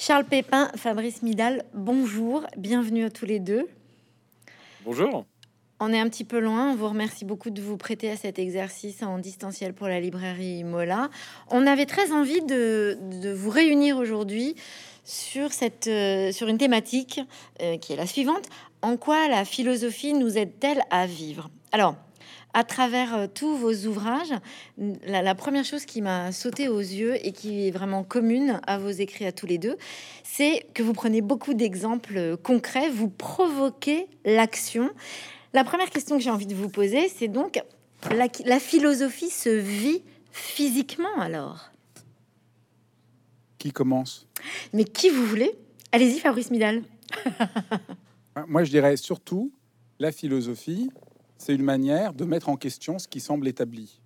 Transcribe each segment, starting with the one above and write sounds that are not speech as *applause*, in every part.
Charles Pépin, Fabrice Midal, bonjour, bienvenue à tous les deux. Bonjour. On est un petit peu loin. On vous remercie beaucoup de vous prêter à cet exercice en distanciel pour la librairie Mola. On avait très envie de, vous réunir aujourd'hui sur, cette, euh, sur une thématique euh, qui est la suivante. En quoi la philosophie nous aide-t-elle à vivre? Alors, à travers euh, tous vos ouvrages, la, première chose qui m'a sauté aux yeux et qui est vraiment commune à vos écrits à tous les deux, c'est que vous prenez beaucoup d'exemples euh, concrets, vous provoquez l'action. La première question que j'ai envie de vous poser, c'est donc la, la philosophie se vit physiquement alors? Qui commence? Mais qui vous voulez? Allez-y, Fabrice Midal. *laughs* Moi, je dirais surtout la philosophie, c'est une manière de mettre en question ce qui semble établi,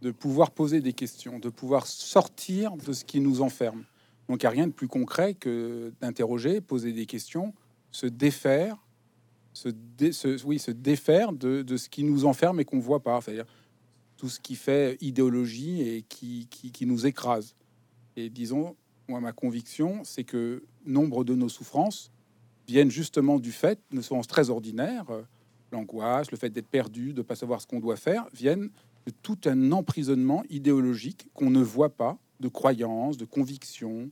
de pouvoir poser des questions, de pouvoir sortir de ce qui nous enferme. Donc il n'y a rien de plus concret que d'interroger, poser des questions, se défaire, oui, se défaire de, ce qui nous enferme et qu'on ne voit pas, c'est-à-dire tout ce qui fait idéologie et qui, qui, qui nous écrase. Et disons, moi, ma conviction, c'est que nombre de nos souffrances viennent justement du fait, de souffrances très ordinaires, l'angoisse, le fait d'être perdu, de ne pas savoir ce qu'on doit faire, viennent de tout un emprisonnement idéologique qu'on ne voit pas, de croyances, de convictions.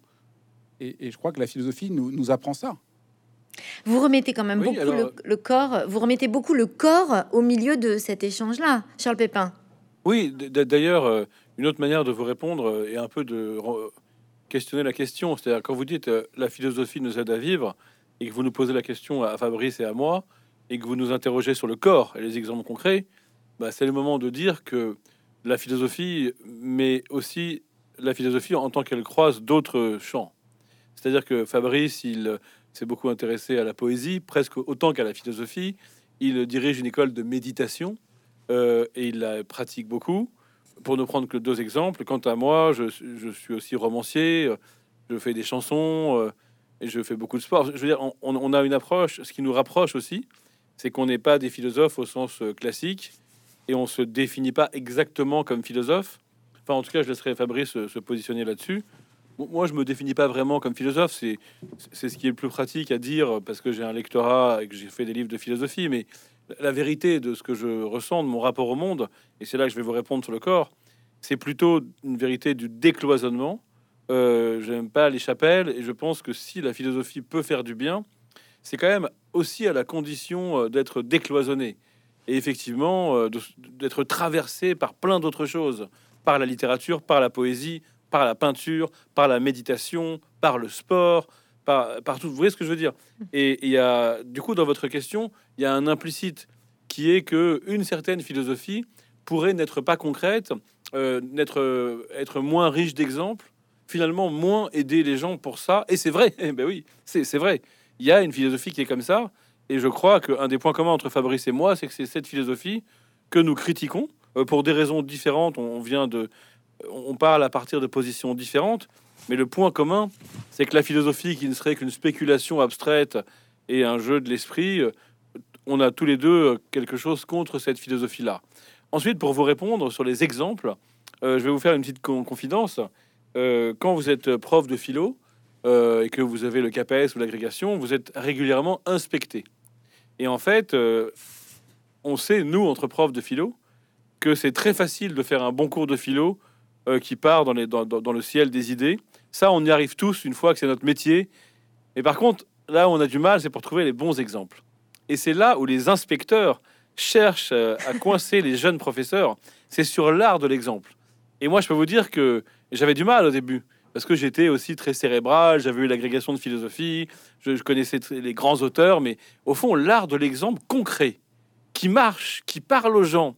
Et, je crois que la philosophie nous, apprend ça. Vous remettez quand même beaucoup le, corps, vous remettez beaucoup le corps au milieu de cet échange-là, Charles Pépin. Oui, d'ailleurs, euh, une autre manière de vous répondre euh, est un peu de questionner la question. C'est-à-dire, quand vous dites euh, la philosophie nous aide à vivre et que vous nous posez la question à Fabrice et à moi, et que vous nous interrogez sur le corps et les exemples concrets, bah, c'est le moment de dire que la philosophie, mais aussi la philosophie en tant qu'elle croise d'autres champs. C'est-à-dire que Fabrice, il s'est beaucoup intéressé à la poésie, presque autant qu'à la philosophie. Il dirige une école de méditation euh, et il la pratique beaucoup. Pour ne prendre que deux exemples, quant à moi, je, suis aussi romancier, je fais des chansons euh, et je fais beaucoup de sport. Je veux dire, on, on a une approche, ce qui nous rapproche aussi, c'est qu'on n'est pas des philosophes au sens euh, classique et on se définit pas exactement comme philosophe. Enfin, en tout cas, je laisserai Fabrice se, positionner là-dessus. Moi, je me définis pas vraiment comme philosophe. C'est c'est ce qui est le plus pratique à dire parce que j'ai un lectorat et que j'ai fait des livres de philosophie. Mais la vérité de ce que je ressens, de mon rapport au monde, et c'est là que je vais vous répondre sur le corps, c'est plutôt une vérité du décloisonnement. Euh, J'aime pas les chapelles et je pense que si la philosophie peut faire du bien, c'est quand même aussi à la condition euh, d'être décloisonné et effectivement euh, d'être traversé par plein d'autres choses, par la littérature, par la poésie, par la peinture, par la méditation, par le sport, par, tout. Vous voyez ce que je veux dire? Et il y a, du coup, dans votre question, il y a un implicite qui est que une certaine philosophie pourrait n'être pas concrète, euh, n'être être moins riche d'exemples, finalement moins aider les gens pour ça. Et c'est vrai, *laughs* eh ben oui, c'est vrai il y a une philosophie qui est comme ça. Et je crois qu'un des points communs entre Fabrice et moi, c'est que c'est cette philosophie que nous critiquons euh, pour des raisons différentes. On vient de, on parle à partir de positions différentes, mais le point commun, c'est que la philosophie qui ne serait qu'une spéculation abstraite et un jeu de l'esprit, euh, on a tous les deux quelque chose contre cette philosophie-là. Ensuite, pour vous répondre sur les exemples, euh, je vais vous faire une petite confidence. quand vous êtes prof de philo, euh, et que vous avez le KPS ou l'agrégation, vous êtes régulièrement inspecté. Et en fait, euh, on sait, nous, entre profs de philo, que c'est très facile de faire un bon cours de philo euh, qui part dans, le ciel des idées. Ça, on y arrive tous une fois que c'est notre métier. Et par contre, là où on a du mal, c'est pour trouver les bons exemples. Et c'est là où les inspecteurs cherchent à coincer les jeunes professeurs. C'est sur l'art de l'exemple. Et moi, je peux vous dire que j'avais du mal au début parce que j'étais aussi très cérébral, j'avais eu l'agrégation de philosophie, je, connaissais les grands auteurs, mais au fond, l'art de l'exemple concret, qui marche, qui parle aux gens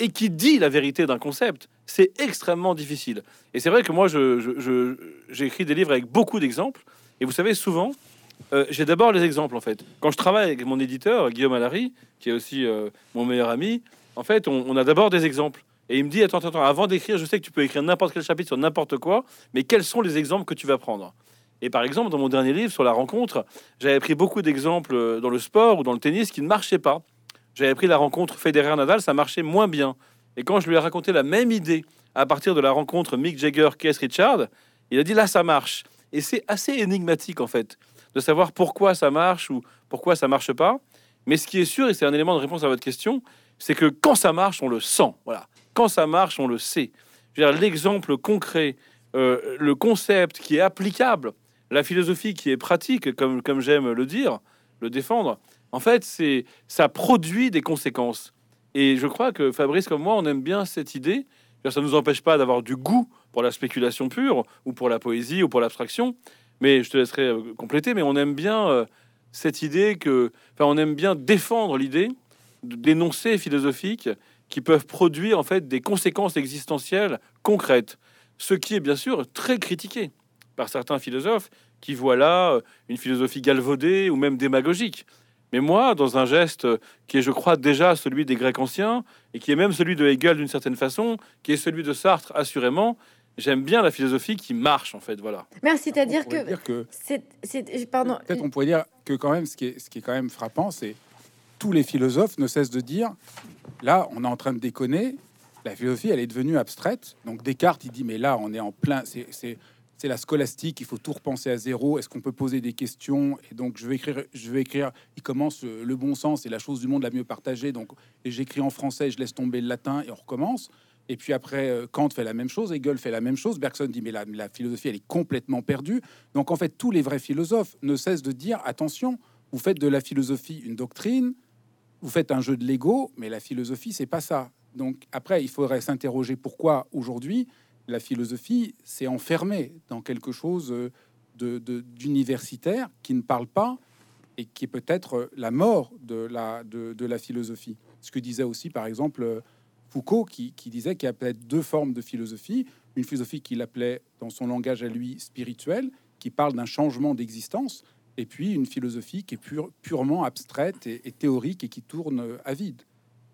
et qui dit la vérité d'un concept, c'est extrêmement difficile. Et c'est vrai que moi, j'ai écrit des livres avec beaucoup d'exemples, et vous savez, souvent, euh, j'ai d'abord les exemples, en fait. Quand je travaille avec mon éditeur, Guillaume Allary, qui est aussi euh, mon meilleur ami, en fait, on a d'abord des exemples. Et il me dit attends, attends, avant d'écrire, je sais que tu peux écrire n'importe quel chapitre sur n'importe quoi, mais quels sont les exemples que tu vas prendre? Et par exemple, dans mon dernier livre sur la rencontre, j'avais pris beaucoup d'exemples euh, dans le sport ou dans le tennis qui ne marchaient pas. J'avais pris la rencontre Federer-Nadal, ça marchait moins bien. Et quand je lui ai raconté la même idée à partir de la rencontre Mick Jagger-Keith Richard, il a dit là ça marche. Et c'est assez énigmatique, en fait, de savoir pourquoi ça marche ou pourquoi ça marche pas. Mais ce qui est sûr, et c'est un élément de réponse à votre question, c'est que quand ça marche, on le sent. Voilà. Quand ça marche, on le sait. L'exemple concret, euh, le concept qui est applicable, la philosophie qui est pratique, comme, comme j'aime le dire, le défendre, en fait, c'est ça produit des conséquences. Et je crois que Fabrice, comme moi, on aime bien cette idée. Ça ne nous empêche pas d'avoir du goût pour la spéculation pure, ou pour la poésie, ou pour l'abstraction. Mais je te laisserai euh, compléter. Mais on aime bien euh, cette idée que, enfin, on aime bien défendre l'idée d'énoncés philosophiques qui peuvent produire en fait des conséquences existentielles concrètes. Ce qui est bien sûr très critiqué par certains philosophes qui voient là euh, une philosophie galvaudée ou même démagogique. Mais moi, dans un geste qui est, je crois, déjà celui des Grecs anciens, et qui est même celui de Hegel d'une certaine façon, qui est celui de Sartre, assurément, j'aime bien la philosophie qui marche, en fait, voilà. Merci, c'est-à-dire que... que c'est, pardon. Peut-être on pourrait dire que quand même, ce qui est, ce qui est quand même frappant, c'est tous les philosophes ne cessent de dire, là, on est en train de déconner, la philosophie, elle est devenue abstraite. Donc Descartes, il dit, mais là, on est en plein... c'est la scolastique, il faut tout repenser à zéro. Est-ce qu'on peut poser des questions? Et donc, je vais écrire, je vais écrire. Il commence euh, le bon sens et la chose du monde la mieux partagée. Donc, j'écris en français, je laisse tomber le latin et on recommence. Et puis après, euh, Kant fait la même chose, Hegel fait la même chose. Bergson dit mais la, la philosophie, elle est complètement perdue. Donc en fait, tous les vrais philosophes ne cessent de dire attention, vous faites de la philosophie une doctrine, vous faites un jeu de Lego, mais la philosophie, c'est pas ça. Donc après, il faudrait s'interroger pourquoi aujourd'hui la philosophie s'est enfermée dans quelque chose d'universitaire de, qui ne parle pas et qui est peut-être la mort de la, de, la philosophie. Ce que disait aussi, par exemple, Foucault, qui, disait qu'il y a peut-être deux formes de philosophie. Une philosophie qu'il appelait, dans son langage à lui, spirituelle, qui parle d'un changement d'existence, et puis une philosophie qui est purement abstraite et, théorique et qui tourne à vide.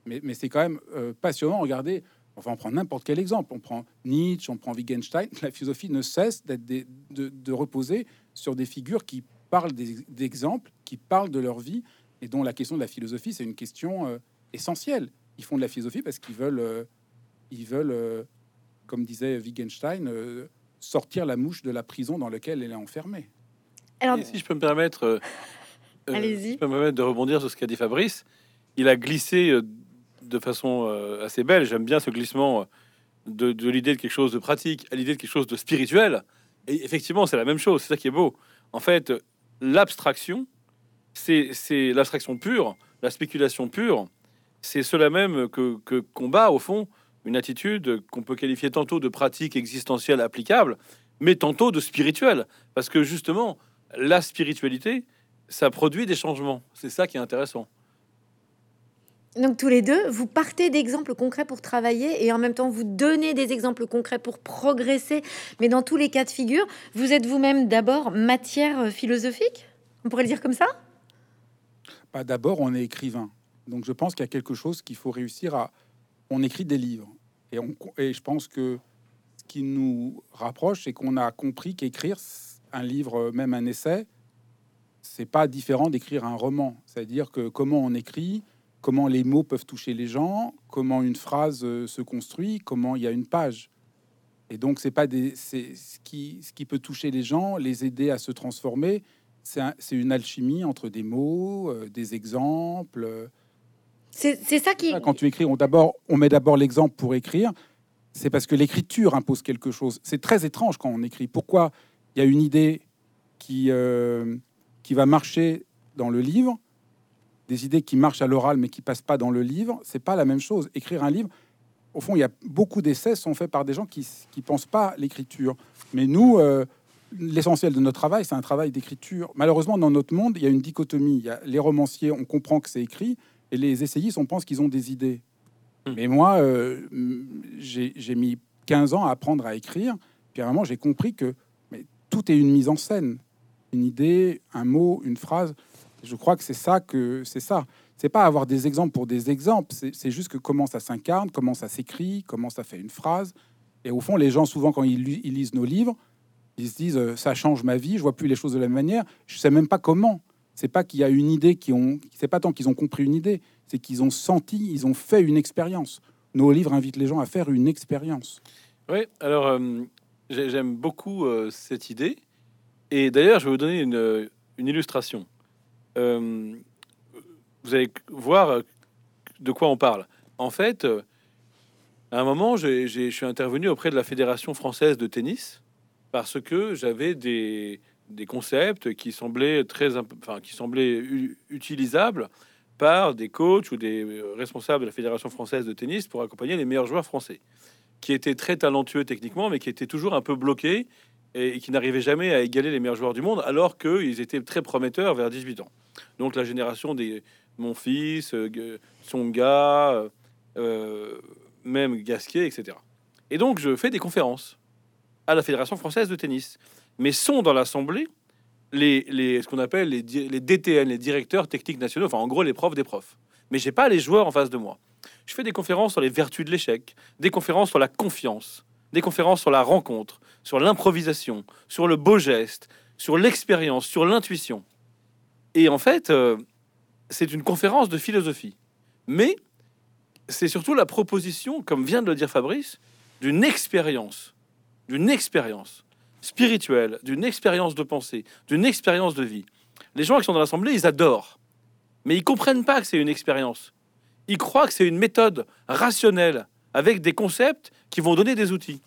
Mais, c'est quand même euh, passionnant. Regardez, Enfin, on prend n'importe quel exemple. On prend Nietzsche, on prend Wittgenstein. *laughs* La philosophie ne cesse d'être de, reposer sur des figures qui parlent d'exemples, qui parlent de leur vie, et dont la question de la philosophie, c'est une question euh, essentielle. Ils font de la philosophie parce qu'ils veulent, euh, ils veulent, euh, comme disait Wittgenstein, sortir la mouche de la prison dans laquelle elle est enfermée. Alors, si je peux me permettre, allez-y, peux me permettre de rebondir sur ce qu'a dit Fabrice, il a glissé de façon euh, assez belle. J'aime bien ce glissement euh, de, l'idée de quelque chose de pratique à l'idée de quelque chose de spirituel. Et effectivement, c'est la même chose. C'est ça qui est beau. En fait, l'abstraction, c'est l'abstraction pure, la spéculation pure. C'est cela même que, que combat, au fond, une attitude qu'on peut qualifier tantôt de pratique existentielle applicable, mais tantôt de spirituelle. Parce que justement, la spiritualité, ça produit des changements. C'est ça qui est intéressant. Donc tous les deux, vous partez d'exemples concrets pour travailler et en même temps vous donnez des exemples concrets pour progresser. Mais dans tous les cas de figure, vous êtes vous-même d'abord matière euh, philosophique? On pourrait le dire comme ça? Pas d'abord, on est écrivain. Donc je pense qu'il y a quelque chose qu'il faut réussir à... On écrit des livres. Et, on... et je pense que ce qui nous rapproche, c'est qu'on a compris qu'écrire un livre, même un essai, c'est pas différent d'écrire un roman. C'est-à-dire que comment on écrit, comment les mots peuvent toucher les gens, comment une phrase euh, se construit, comment il y a une page. Et donc, c'est pas des, c'est ce qui, ce qui peut toucher les gens, les aider à se transformer. C'est une alchimie entre des mots, euh, des exemples. C'est ça qui. Quand tu écris, on d'abord, on met d'abord l'exemple pour écrire. C'est parce que l'écriture impose quelque chose. C'est très étrange quand on écrit. Pourquoi il y a une idée qui euh, qui va marcher dans le livre des idées qui marchent à l'oral mais qui passent pas dans le livre, c'est pas la même chose. Écrire un livre, au fond, il y a beaucoup d'essais sont faits par des gens qui qui pensent pas l'écriture. Mais nous, euh, l'essentiel de notre travail, c'est un travail d'écriture. Malheureusement, dans notre monde, il y a une dichotomie. Il y a les romanciers, on comprend que c'est écrit, et les essayistes, on pense qu'ils ont des idées. Hmm. Mais moi, euh, j'ai mis 15 ans à apprendre à écrire. Puis à un moment, j'ai compris que tout est une mise en scène. Une idée, un mot, une phrase. Je crois que c'est ça que c'est ça. C'est pas avoir des exemples pour des exemples. C'est juste que comment ça s'incarne, comment ça s'écrit, comment ça fait une phrase. Et au fond, les gens souvent quand ils, lisent nos livres, ils se disent euh, ça change ma vie. Je vois plus les choses de la même manière. Je sais même pas comment. C'est pas qu'il y a une idée qui ont. C'est pas tant qu'ils ont compris une idée, c'est qu'ils ont senti, ils ont fait une expérience. Nos livres invitent les gens à faire une expérience. Oui. Alors euh, j'aime beaucoup euh, cette idée. Et d'ailleurs, je vais vous donner une, une illustration. Euh, vous allez voir de quoi on parle. En fait, euh, à un moment, j'ai- je suis intervenu auprès de la Fédération française de tennis parce que j'avais des, des concepts qui semblaient très, enfin, qui semblaient utilisables par des coachs ou des euh, responsables de la Fédération française de tennis pour accompagner les meilleurs joueurs français, qui étaient très talentueux techniquement, mais qui étaient toujours un peu bloqués et qui n'arrivaient jamais à égaler les meilleurs joueurs du monde, alors qu'ils étaient très prometteurs vers 18 ans. Donc la génération des mon fils, euh, Tsonga, euh, euh, même Gasquet, etc. Et donc je fais des conférences à la Fédération française de tennis, mais sont dans l'assemblée les, ce qu'on appelle les, les DTN, les directeurs techniques nationaux, enfin en gros les profs des profs. Mais j'ai pas les joueurs en face de moi. Je fais des conférences sur les vertus de l'échec, des conférences sur la confiance, des conférences sur la rencontre, sur l'improvisation, sur le beau geste, sur l'expérience, sur l'intuition. Et en fait, euh, c'est une conférence de philosophie. Mais c'est surtout la proposition, comme vient de le dire Fabrice, d'une expérience, d'une expérience spirituelle, d'une expérience de pensée, d'une expérience de vie. Les gens qui sont dans l'assemblée, ils adorent, mais ils comprennent pas que c'est une expérience. Ils croient que c'est une méthode rationnelle avec des concepts qui vont donner des outils.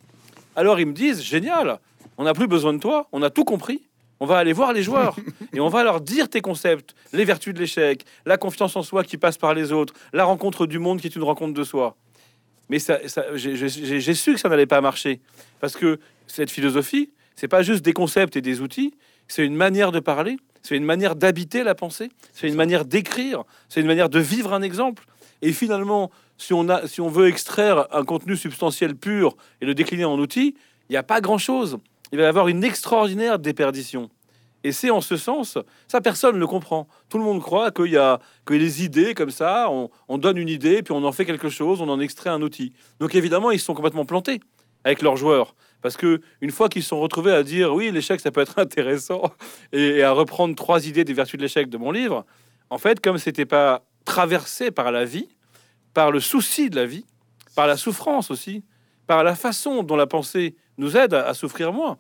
Alors ils me disent génial, on n'a plus besoin de toi, on a tout compris. On va aller voir les joueurs *laughs* et on va leur dire tes concepts, les vertus de l'échec, la confiance en soi qui passe par les autres, la rencontre du monde qui est une rencontre de soi. Mais ça, j'ai su que ça n'allait pas marcher parce que cette philosophie, c'est pas juste des concepts et des outils, c'est une manière de parler, c'est une manière d'habiter la pensée, c'est une manière d'écrire, c'est une manière de vivre un exemple. Et finalement, si on, a, si on veut extraire un contenu substantiel pur et le décliner en outils, il n'y a pas grand-chose. Il va y avoir une extraordinaire déperdition. Et c'est en ce sens, ça personne ne le comprend. Tout le monde croit qu'il y a que les idées comme ça, on, on donne une idée, puis on en fait quelque chose, on en extrait un outil. Donc évidemment, ils se sont complètement plantés avec leurs joueurs. Parce que une fois qu'ils se sont retrouvés à dire oui, l'échec, ça peut être *laughs* intéressant, et, et à reprendre trois idées des vertus de l'échec de mon livre, en fait, comme c'était pas traversé par la vie, par le souci de la vie, par la souffrance aussi, par la façon dont la pensée nous aide à, souffrir moins.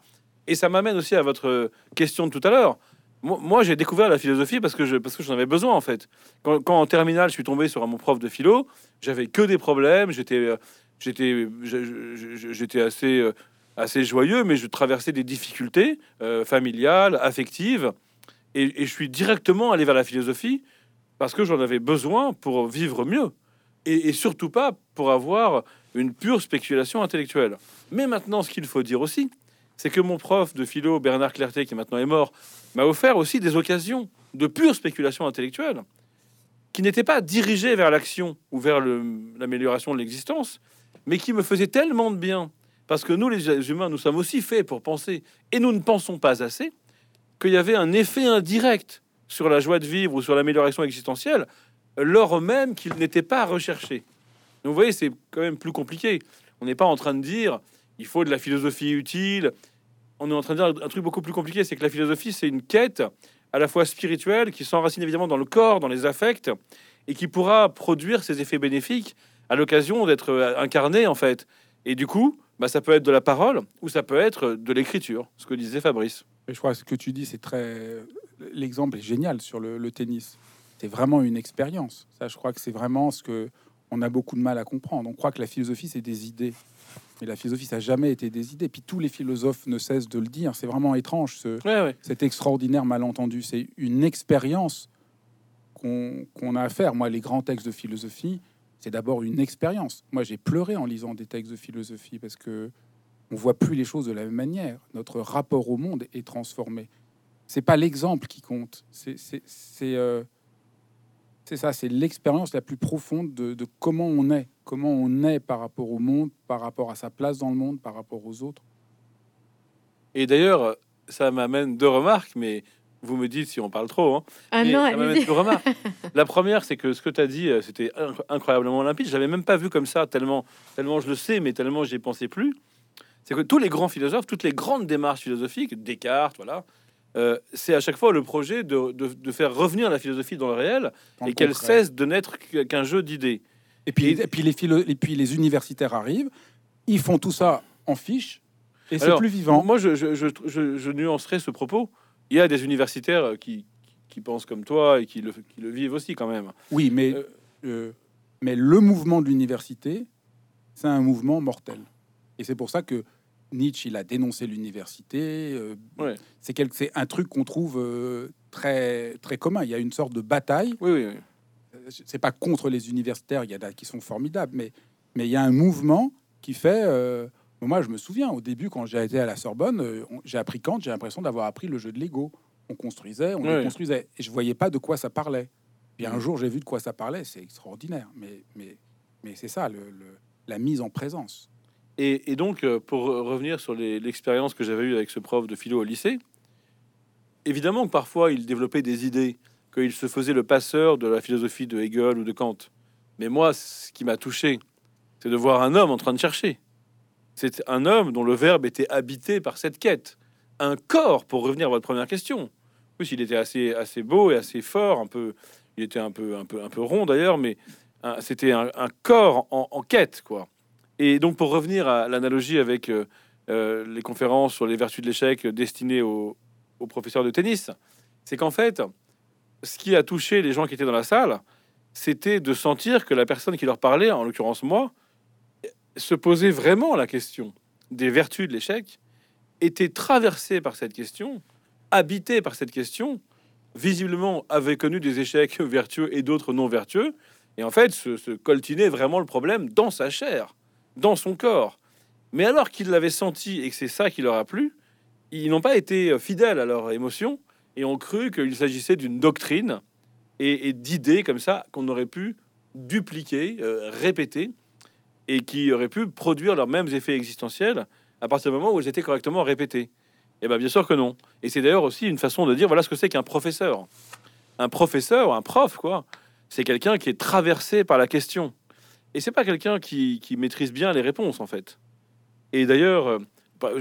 Et ça m'amène aussi à votre question de tout à l'heure. Moi, j'ai découvert la philosophie parce que j'en avais besoin en fait. Quand, en terminale, je suis tombé sur mon prof de philo, j'avais que des problèmes. J'étais, j'étais, assez, euh, assez joyeux, mais je traversais des difficultés euh, familiales, affectives, et je suis directement allé vers la philosophie parce que j'en avais besoin pour vivre mieux, et, surtout pas pour avoir une pure spéculation intellectuelle. Mais maintenant, ce qu'il faut dire aussi, c'est que mon prof de philo, Bernard Clerté, qui maintenant est mort, m'a offert aussi des occasions de pure spéculation intellectuelle qui n'étaient pas dirigées vers l'action ou vers l'amélioration de l'existence, mais qui me faisaient tellement de bien. Parce que nous, les humains, nous sommes aussi faits pour penser, et nous ne pensons pas assez, qu'il y avait un effet indirect sur la joie de vivre ou sur l'amélioration existentielle, lors même qu'il n'était pas recherché. Donc vous voyez, c'est quand même plus compliqué. On n'est pas en train de dire il faut de la philosophie utile. On est en train de dire un truc beaucoup plus compliqué, c'est que la philosophie, c'est une quête à la fois spirituelle qui s'enracine évidemment dans le corps, dans les affects, et qui pourra produire ses effets bénéfiques à l'occasion d'être incarné en fait. Et du coup, bah, ça peut être de la parole ou ça peut être de l'écriture, ce que disait Fabrice. Et je crois que ce que tu dis, c'est très. L'exemple est génial sur le, le tennis. C'est vraiment une expérience. Ça, je crois que c'est vraiment ce que on a beaucoup de mal à comprendre. On croit que la philosophie, c'est des idées. Mais la philosophie, ça n'a jamais été des idées. Puis tous les philosophes ne cessent de le dire. C'est vraiment étrange, ce, Ouais, ouais. cet extraordinaire malentendu. C'est une expérience qu'on qu'on a à faire. Moi, les grands textes de philosophie, c'est d'abord une expérience. Moi, j'ai pleuré en lisant des textes de philosophie parce que on voit plus les choses de la même manière. Notre rapport au monde est transformé. C'est pas l'exemple qui compte. C'est euh, ça. C'est l'expérience la plus profonde de, de comment on est, comment on est par rapport au monde, par rapport à sa place dans le monde, par rapport aux autres. Et d'ailleurs, ça m'amène deux remarques, mais vous me dites si on parle trop. hein. Ah Mais non, ça m'amène allez-y. deux remarques. *laughs* La première, c'est que ce que tu as dit, euh, c'était inc- incroyablement limpide. J'avais même pas vu comme ça, tellement, tellement je le sais, mais tellement j'y pensais plus. C'est que tous les grands philosophes, toutes les grandes démarches philosophiques, Descartes, voilà, euh, c'est à chaque fois le projet de, de- de faire revenir la philosophie dans le réel et le qu'elle cesse de n'être qu'un jeu d'idées. Et puis, Et- et puis les philo- et puis les universitaires arrivent, ils font tout ça en fiche, Et c'est plus vivant. Moi, je, je, je, je- je nuancerai ce propos. Il y a des universitaires qui, qui pensent comme toi et qui le, qui le vivent aussi quand même. Oui, mais, Euh, euh, mais le mouvement de l'université, c'est un mouvement mortel. Et c'est pour ça que Nietzsche, il a dénoncé l'université. euh, Ouais. C'est un truc qu'on trouve euh, très, très commun. Il y a une sorte de bataille. Oui, oui, oui. Euh, C'est pas contre les universitaires, il y en a qui sont formidables, mais, mais il y a un mouvement qui fait. euh, moi, je me souviens, au début, quand j'ai été à la Sorbonne, on- j'ai appris Kant, j'ai l'impression d'avoir appris le jeu de Lego. On construisait, on Ouais. construisait. Et je voyais pas de quoi ça parlait. Puis un Mhm. jour, j'ai vu de quoi ça parlait, c'est extraordinaire. Mais, mais, mais c'est ça, le, le- la mise en présence. Et, donc, euh, pour revenir sur l'expérience que j'avais eue avec ce prof de philo au lycée, évidemment que parfois il développait des idées, qu'il se faisait le passeur de la philosophie de Hegel ou de Kant. Mais moi, ce qui m'a touché, c'est de voir un homme en train de chercher. C'est un homme dont le verbe était habité par cette quête. Un corps, pour revenir à votre première question. Oui, il était assez, assez beau et assez fort, un peu, il était un peu, un peu, un peu rond d'ailleurs, mais c'était un, un corps en, en quête, quoi. Et donc, pour revenir à l'analogie avec euh, euh, les conférences sur les vertus de l'échec destinées aux, aux professeurs de tennis, c'est qu'en fait, ce qui a touché les gens qui étaient dans la salle, c'était de sentir que la personne qui leur parlait, en l'occurrence moi, se posait vraiment la question des vertus de l'échec, était traversée par cette question, habitée par cette question, visiblement avait connu des échecs *laughs* vertueux et d'autres non vertueux, et en fait se, se coltinait vraiment le problème dans sa chair, dans son corps. Mais alors qu'ils l'avaient senti et que c'est ça qui leur a plu, ils n'ont pas été fidèles à leurs émotions et ont cru qu'il s'agissait d'une doctrine et, d'idées comme ça qu'on aurait pu dupliquer, euh, répéter, et qui auraient pu produire leurs mêmes effets existentiels à partir du moment où elles étaient correctement répétées. Et bien bien sûr que non. Et c'est d'ailleurs aussi une façon de dire voilà ce que c'est qu'un professeur. Un professeur, un prof, quoi, c'est quelqu'un qui est traversé par la question. Et c'est pas quelqu'un qui, maîtrise bien les réponses, en fait. Et d'ailleurs, euh, bah,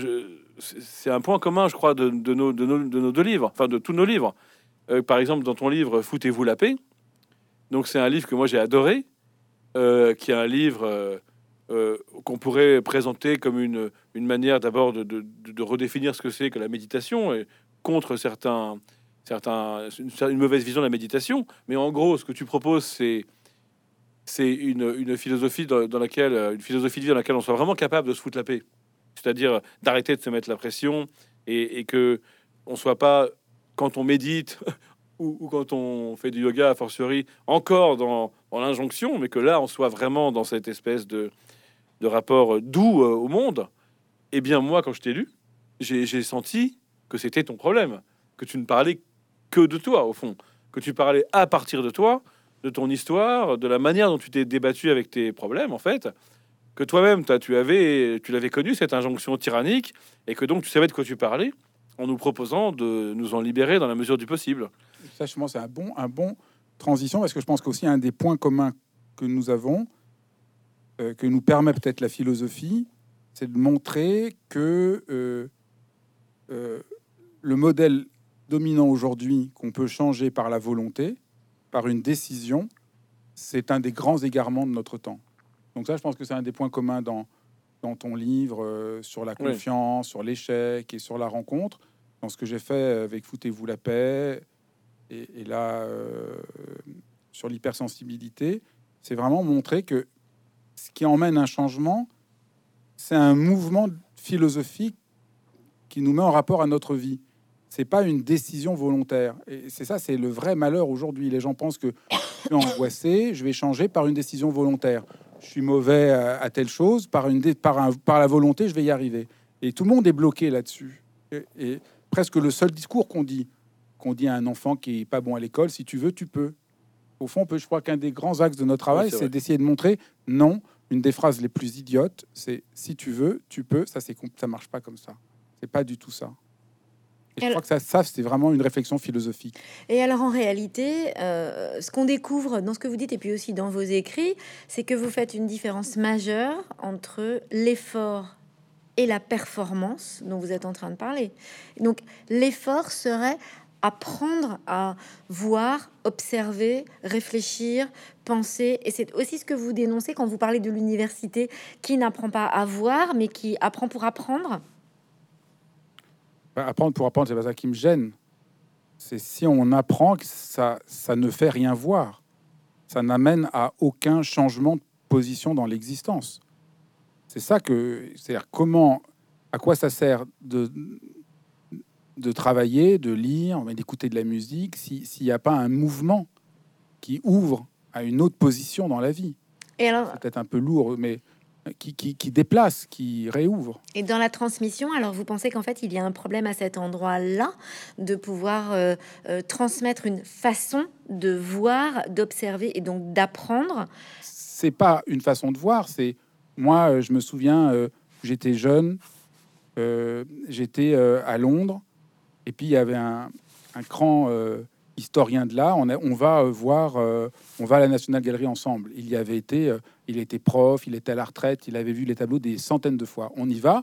c'est un point commun, je crois, de, nos, de, nos, de nos deux livres, enfin de tous nos livres. Euh, par exemple, dans ton livre Foutez-vous la paix, donc c'est un livre que moi j'ai adoré, euh, qui est un livre qu'on pourrait présenter comme une, manière d'abord de, redéfinir ce que c'est que la méditation et contre certains, certains, une mauvaise vision de la méditation. Mais en gros, ce que tu proposes, c'est c'est une, philosophie dans, laquelle une philosophie de vie dans laquelle on soit vraiment capable de se foutre la paix, c'est-à-dire d'arrêter de se mettre la pression et, que on soit pas quand on médite *laughs* ou, quand on fait du yoga a fortiori encore dans, l'injonction, mais que là on soit vraiment dans cette espèce de, de rapport doux euh, au monde. Eh bien moi, quand je t'ai lu, j'ai senti que c'était ton problème, que tu ne parlais que de toi au fond, que tu parlais à partir de toi, de ton histoire, de la manière dont tu t'es débattu avec tes problèmes en fait, que toi-même toi, tu avais tu l'avais connu cette injonction tyrannique et que donc tu savais de quoi tu parlais en nous proposant de nous en libérer dans la mesure du possible. Ça, je pense, c'est un bon, un bon transition parce que je pense qu'aussi un des points communs que nous avons, euh, que nous permet peut-être la philosophie, c'est de montrer que euh, euh, le modèle dominant aujourd'hui, qu'on peut changer par la volonté, par une décision, c'est un des grands égarements de notre temps. Donc ça, je pense que c'est un des points communs dans, dans ton livre euh, sur la Oui. confiance, sur l'échec et sur la rencontre, dans ce que j'ai fait avec Foutez-vous la paix, et, et là, euh, sur l'hypersensibilité, c'est vraiment montrer que ce qui emmène un changement, c'est un mouvement philosophique qui nous met en rapport à notre vie. C'est pas une décision volontaire. Et c'est ça, c'est le vrai malheur aujourd'hui. Les gens pensent que je suis angoissé, je vais changer par une décision volontaire. Je suis mauvais à, à telle chose, par, une par, un- par la volonté, je vais y arriver. Et tout le monde est bloqué là-dessus. Et, et presque le seul discours qu'on dit, qu'on dit à un enfant qui est pas bon à l'école, si tu veux, tu peux. Au fond, je crois qu'un des grands axes de notre travail, c'est d'essayer de montrer non. Une des phrases les plus idiotes, c'est si tu veux, tu peux. Ça, c'est ça marche pas comme ça. C'est pas du tout ça. Et je crois que ça, ça c'est vraiment une réflexion philosophique. Et alors en réalité, euh, ce qu'on découvre dans ce que vous dites et puis aussi dans vos écrits, c'est que vous faites une différence majeure entre l'effort et la performance dont vous êtes en train de parler. Donc l'effort serait apprendre à voir, observer, réfléchir, penser. Et c'est aussi ce que vous dénoncez quand vous parlez de l'université qui n'apprend pas à voir, mais qui apprend pour apprendre. Bah, apprendre pour apprendre, c'est pas ça qui me gêne. C'est si on apprend que ça, ça ne fait rien voir. Ça n'amène à aucun changement de position dans l'existence. C'est ça que, c'est-à-dire comment, à quoi ça sert de, de travailler, de lire, d'écouter de la musique, s'il n'y a pas un mouvement qui ouvre à une autre position dans la vie. Et alors, C'est peut-être un peu lourd, mais qui, qui, qui déplace, qui réouvre. Et dans la transmission, alors vous pensez qu'en fait il y a un problème à cet endroit-là de pouvoir euh, euh, transmettre une façon de voir, d'observer et donc d'apprendre? C'est pas une façon de voir, c'est moi, euh, je me souviens, j'étais jeune, j'étais à Londres, et puis il y avait un, un euh, historien de l'art. On, a- on va euh, voir, euh, on va à la National Gallery ensemble. Il y avait été, euh, il était prof, il était à la retraite, il avait vu les tableaux des centaines de fois. On y va.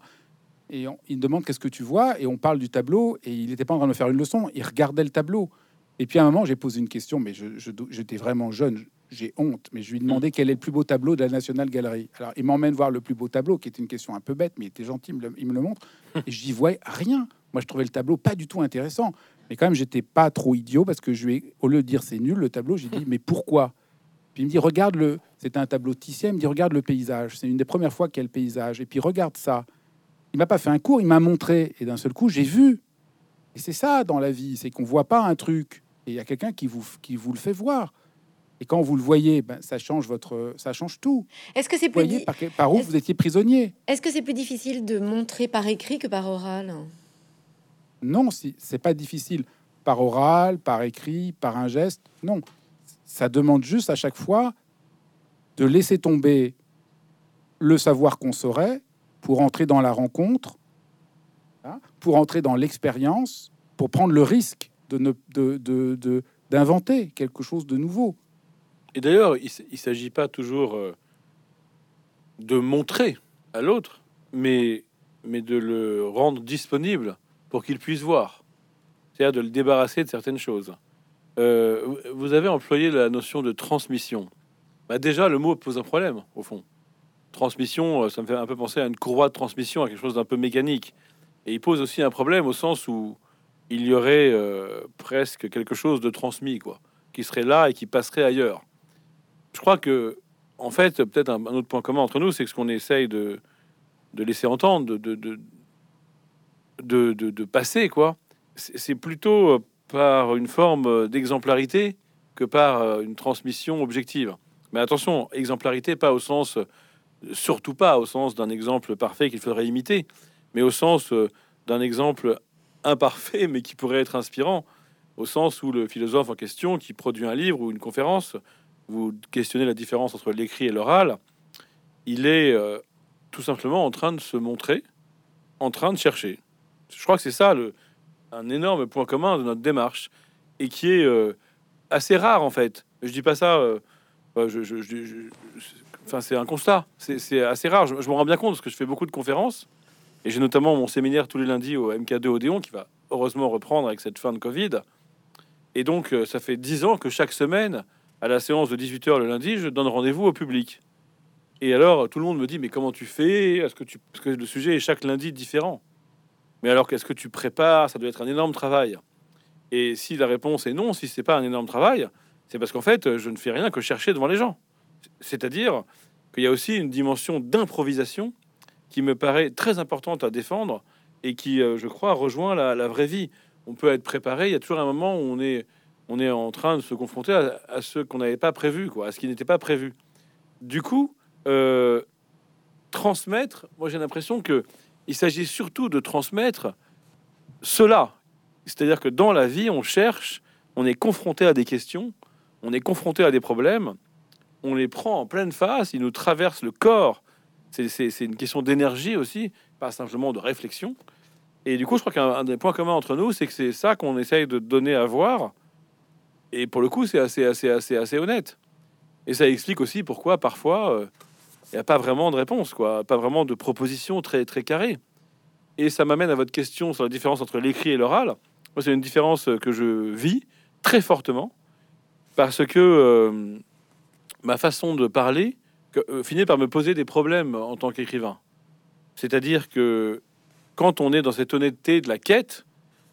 Et on- il me demande qu'est-ce que tu vois, et on parle du tableau, et il n'était pas en train de me faire une leçon, il regardait le tableau. Et puis à un moment, j'ai posé une question, mais je- je- j'étais vraiment jeune, j'ai honte, mais je lui ai demandé quel est le plus beau tableau de la National Gallery. Alors il m'emmène voir le plus beau tableau, qui était une question un peu bête, mais il était gentil, il me le, il me le montre, *laughs* et je dis ouais, rien. Moi, je trouvais le tableau pas du tout intéressant, mais quand même, j'étais pas trop idiot parce que je lui ai, au lieu de dire c'est nul le tableau, j'ai dit mais pourquoi? Puis il me dit regarde le, c'était un tableau Titien, il me dit regarde le paysage, c'est une des premières fois qu'il y a le paysage, et puis regarde ça. Il m'a pas fait un cours, il m'a montré, et d'un seul coup, j'ai vu. Et c'est ça dans la vie, c'est qu'on voit pas un truc, et il y a quelqu'un qui vous, qui vous le fait voir. Et quand vous le voyez, ben, ça change votre, ça change tout. Est-ce que c'est plus, voyez di- par, où vous étiez prisonnier? est-ce que c'est plus difficile de montrer par écrit que par oral? Non, si, c'est pas difficile par oral, par écrit, par un geste. Non, ça demande juste à chaque fois de laisser tomber le savoir qu'on saurait pour entrer dans la rencontre, hein, pour entrer dans l'expérience, pour prendre le risque de ne, d'inventer quelque chose de nouveau. Et d'ailleurs, il ne s'agit pas toujours euh, de montrer à l'autre, mais, mais de le rendre disponible pour qu'il puisse voir. C'est-à-dire de le débarrasser de certaines choses. Euh, vous- avez employé la notion de transmission. Bah déjà, le mot pose un problème, au fond. Transmission, euh, ça me fait un peu penser à une courroie de transmission, à quelque chose d'un peu mécanique. Et il pose aussi un problème au sens où il y aurait euh, presque quelque chose de transmis, quoi, qui serait là et qui passerait ailleurs je crois que, en fait, peut-être un, un autre point commun entre nous, c'est que ce qu'on essaye de, de laisser entendre, de, de, de, passer, quoi, c'est plutôt euh, par une forme euh, d'exemplarité que par euh, une transmission objective. Mais attention, exemplarité, pas au sens, surtout pas au sens d'un exemple parfait qu'il faudrait imiter, mais au sens d'un exemple imparfait, *laughs* mais qui pourrait être inspirant, au sens où le philosophe en question, qui produit un livre ou une conférence, vous questionnez la différence entre l'écrit et l'oral, il est tout simplement en train de se montrer, en train de chercher. Je crois que c'est ça le, un énorme point commun de notre démarche et qui est euh, assez rare en fait. Je dis pas ça, euh, je, je- enfin c'est un constat, c'est assez rare. Je, je me rends bien compte parce que je fais beaucoup de conférences et j'ai notamment mon séminaire tous les lundis au MK2 Odéon qui va heureusement reprendre avec cette fin de Covid. Et donc euh, ça fait dix ans que chaque semaine à la séance de 18h le lundi, je donne rendez-vous au public. Et alors, tout le monde me dit, mais comment tu fais? Est-ce que tu... Parce que le sujet est chaque lundi différent. Mais alors, qu'est-ce que tu prépares? Ça doit être un énorme travail. Et si la réponse est non, si c'est pas un énorme travail, c'est parce qu'en fait, je ne fais rien que chercher devant les gens. C'est-à-dire qu'il y a aussi une dimension d'improvisation qui me paraît très importante à défendre et qui, euh, je crois, rejoint la, vraie vie. On peut être préparé, il y a toujours un moment où on est en train de se confronter à, à ce qu'on n'avait pas prévu, quoi, à ce qui n'était pas prévu. Du coup, euh, transmettre, moi j'ai l'impression que il s'agit surtout de transmettre cela. C'est-à-dire que dans la vie, on cherche, on est confronté à des questions, on est confronté à des problèmes, on les prend en pleine face, ils nous traversent le corps. C'est- une question d'énergie aussi, pas simplement de réflexion. Et du coup, je crois qu'un un des points communs entre nous, c'est que c'est ça qu'on essaye de donner à voir. Et pour le coup, c'est assez, assez, assez, assez honnête. Et ça explique aussi pourquoi parfois euh, il n'y a pas vraiment de réponse, quoi, pas vraiment de proposition très, très carrée. Et ça m'amène à votre question sur la différence entre l'écrit et l'oral. Moi, c'est une différence que je vis très fortement parce que euh, ma façon de parler euh, finit par me poser des problèmes en tant qu'écrivain. C'est-à-dire que quand on est dans cette honnêteté de la quête,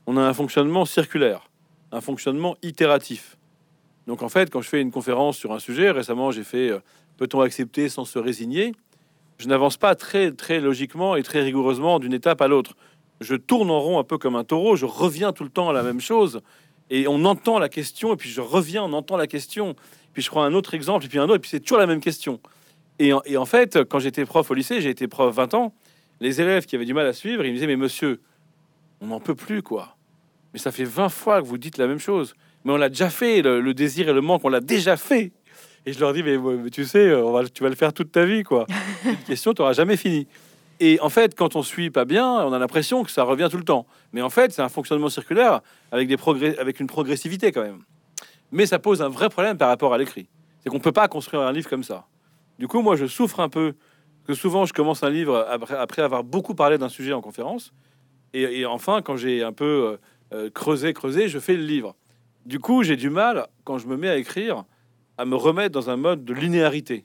on a un fonctionnement circulaire, un fonctionnement itératif. Donc en fait, quand je fais une conférence sur un sujet, récemment j'ai fait euh, Peut-on accepter sans se résigner? Je n'avance pas très, très logiquement et très rigoureusement d'une étape à l'autre. Je tourne en rond un peu comme un taureau, je reviens tout le temps à la même chose, et on entend la question, et puis je reviens, on entend la question, puis je prends un autre exemple, et puis un autre, et puis c'est toujours la même question. Et en, et en fait, quand j'étais prof au lycée, j'ai été prof 20 ans, les élèves qui avaient du mal à suivre, ils me disaient, mais monsieur, on n'en peut plus, quoi. Mais ça fait 20 fois que vous dites la même chose. Mais on l'a déjà fait, le, le désir et le manque, on l'a déjà fait. Et je leur dis, mais, mais tu sais, on va, tu vas le faire toute ta vie, quoi. *laughs* Une question, tu n'auras jamais fini. Et en fait, quand on suit pas bien, on a l'impression que ça revient tout le temps. Mais en fait, c'est un fonctionnement circulaire avec, des progrès, avec une progressivité quand même. Mais ça pose un vrai problème par rapport à l'écrit. C'est qu'on peut pas construire un livre comme ça. Du coup, moi, je souffre un peu que souvent, je commence un livre après, après avoir beaucoup parlé d'un sujet en conférence. Et, et enfin, quand j'ai un peu euh, euh, creusé, creusé, je fais le livre. Du coup, j'ai du mal, quand je me mets à écrire, à me remettre dans un mode de linéarité.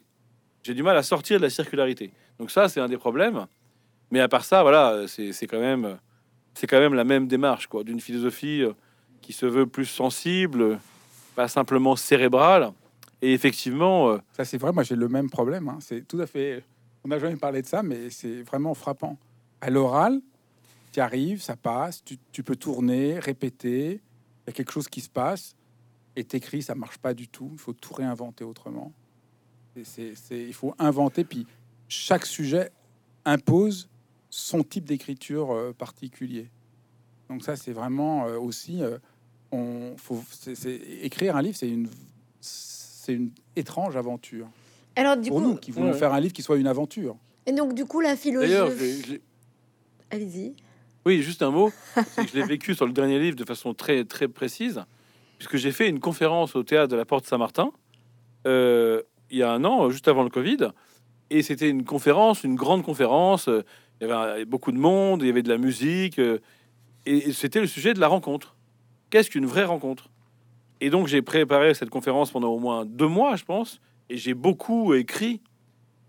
J'ai du mal à sortir de la circularité. Donc ça, c'est un des problèmes. Mais à part ça, voilà, c'est quand même, c'est quand même la même démarche, quoi, d'une philosophie euh, qui se veut plus sensible, pas simplement cérébrale. Et effectivement, euh, Ça, c'est vrai, moi j'ai le même problème. hein. C'est tout à fait. On n'a jamais parlé de ça, mais c'est vraiment frappant. À l'oral, tu arrives, ça passe, tu, tu peux tourner, répéter, il y a quelque chose qui se passe, et t'écris, ça marche pas du tout. Il faut tout réinventer autrement. Et c'est- c'est- il faut inventer, puis chaque sujet impose son type d'écriture euh, particulier. Donc ça, c'est vraiment euh, aussi. euh, on, faut, c'est- c'est- écrire un livre, c'est une, c'est une étrange aventure Alors du pour coup, nous qui voulons ouais. faire un livre qui soit une aventure. et donc du coup, la d'ailleurs, je l'ai- philosophie. je Allez-y. oui, juste un mot, c'est que je l'ai vécu sur le dernier livre de façon très très précise, puisque j'ai fait une conférence au théâtre de la Porte Saint-Martin euh, il y a un an, juste avant le Covid, et c'était une conférence, une grande conférence. euh, Il y avait beaucoup de monde, il y avait de la musique, euh, et, c'était le sujet de la rencontre. Qu'est-ce qu'une vraie rencontre? Et donc j'ai préparé cette conférence pendant au moins deux mois, je pense, et j'ai beaucoup écrit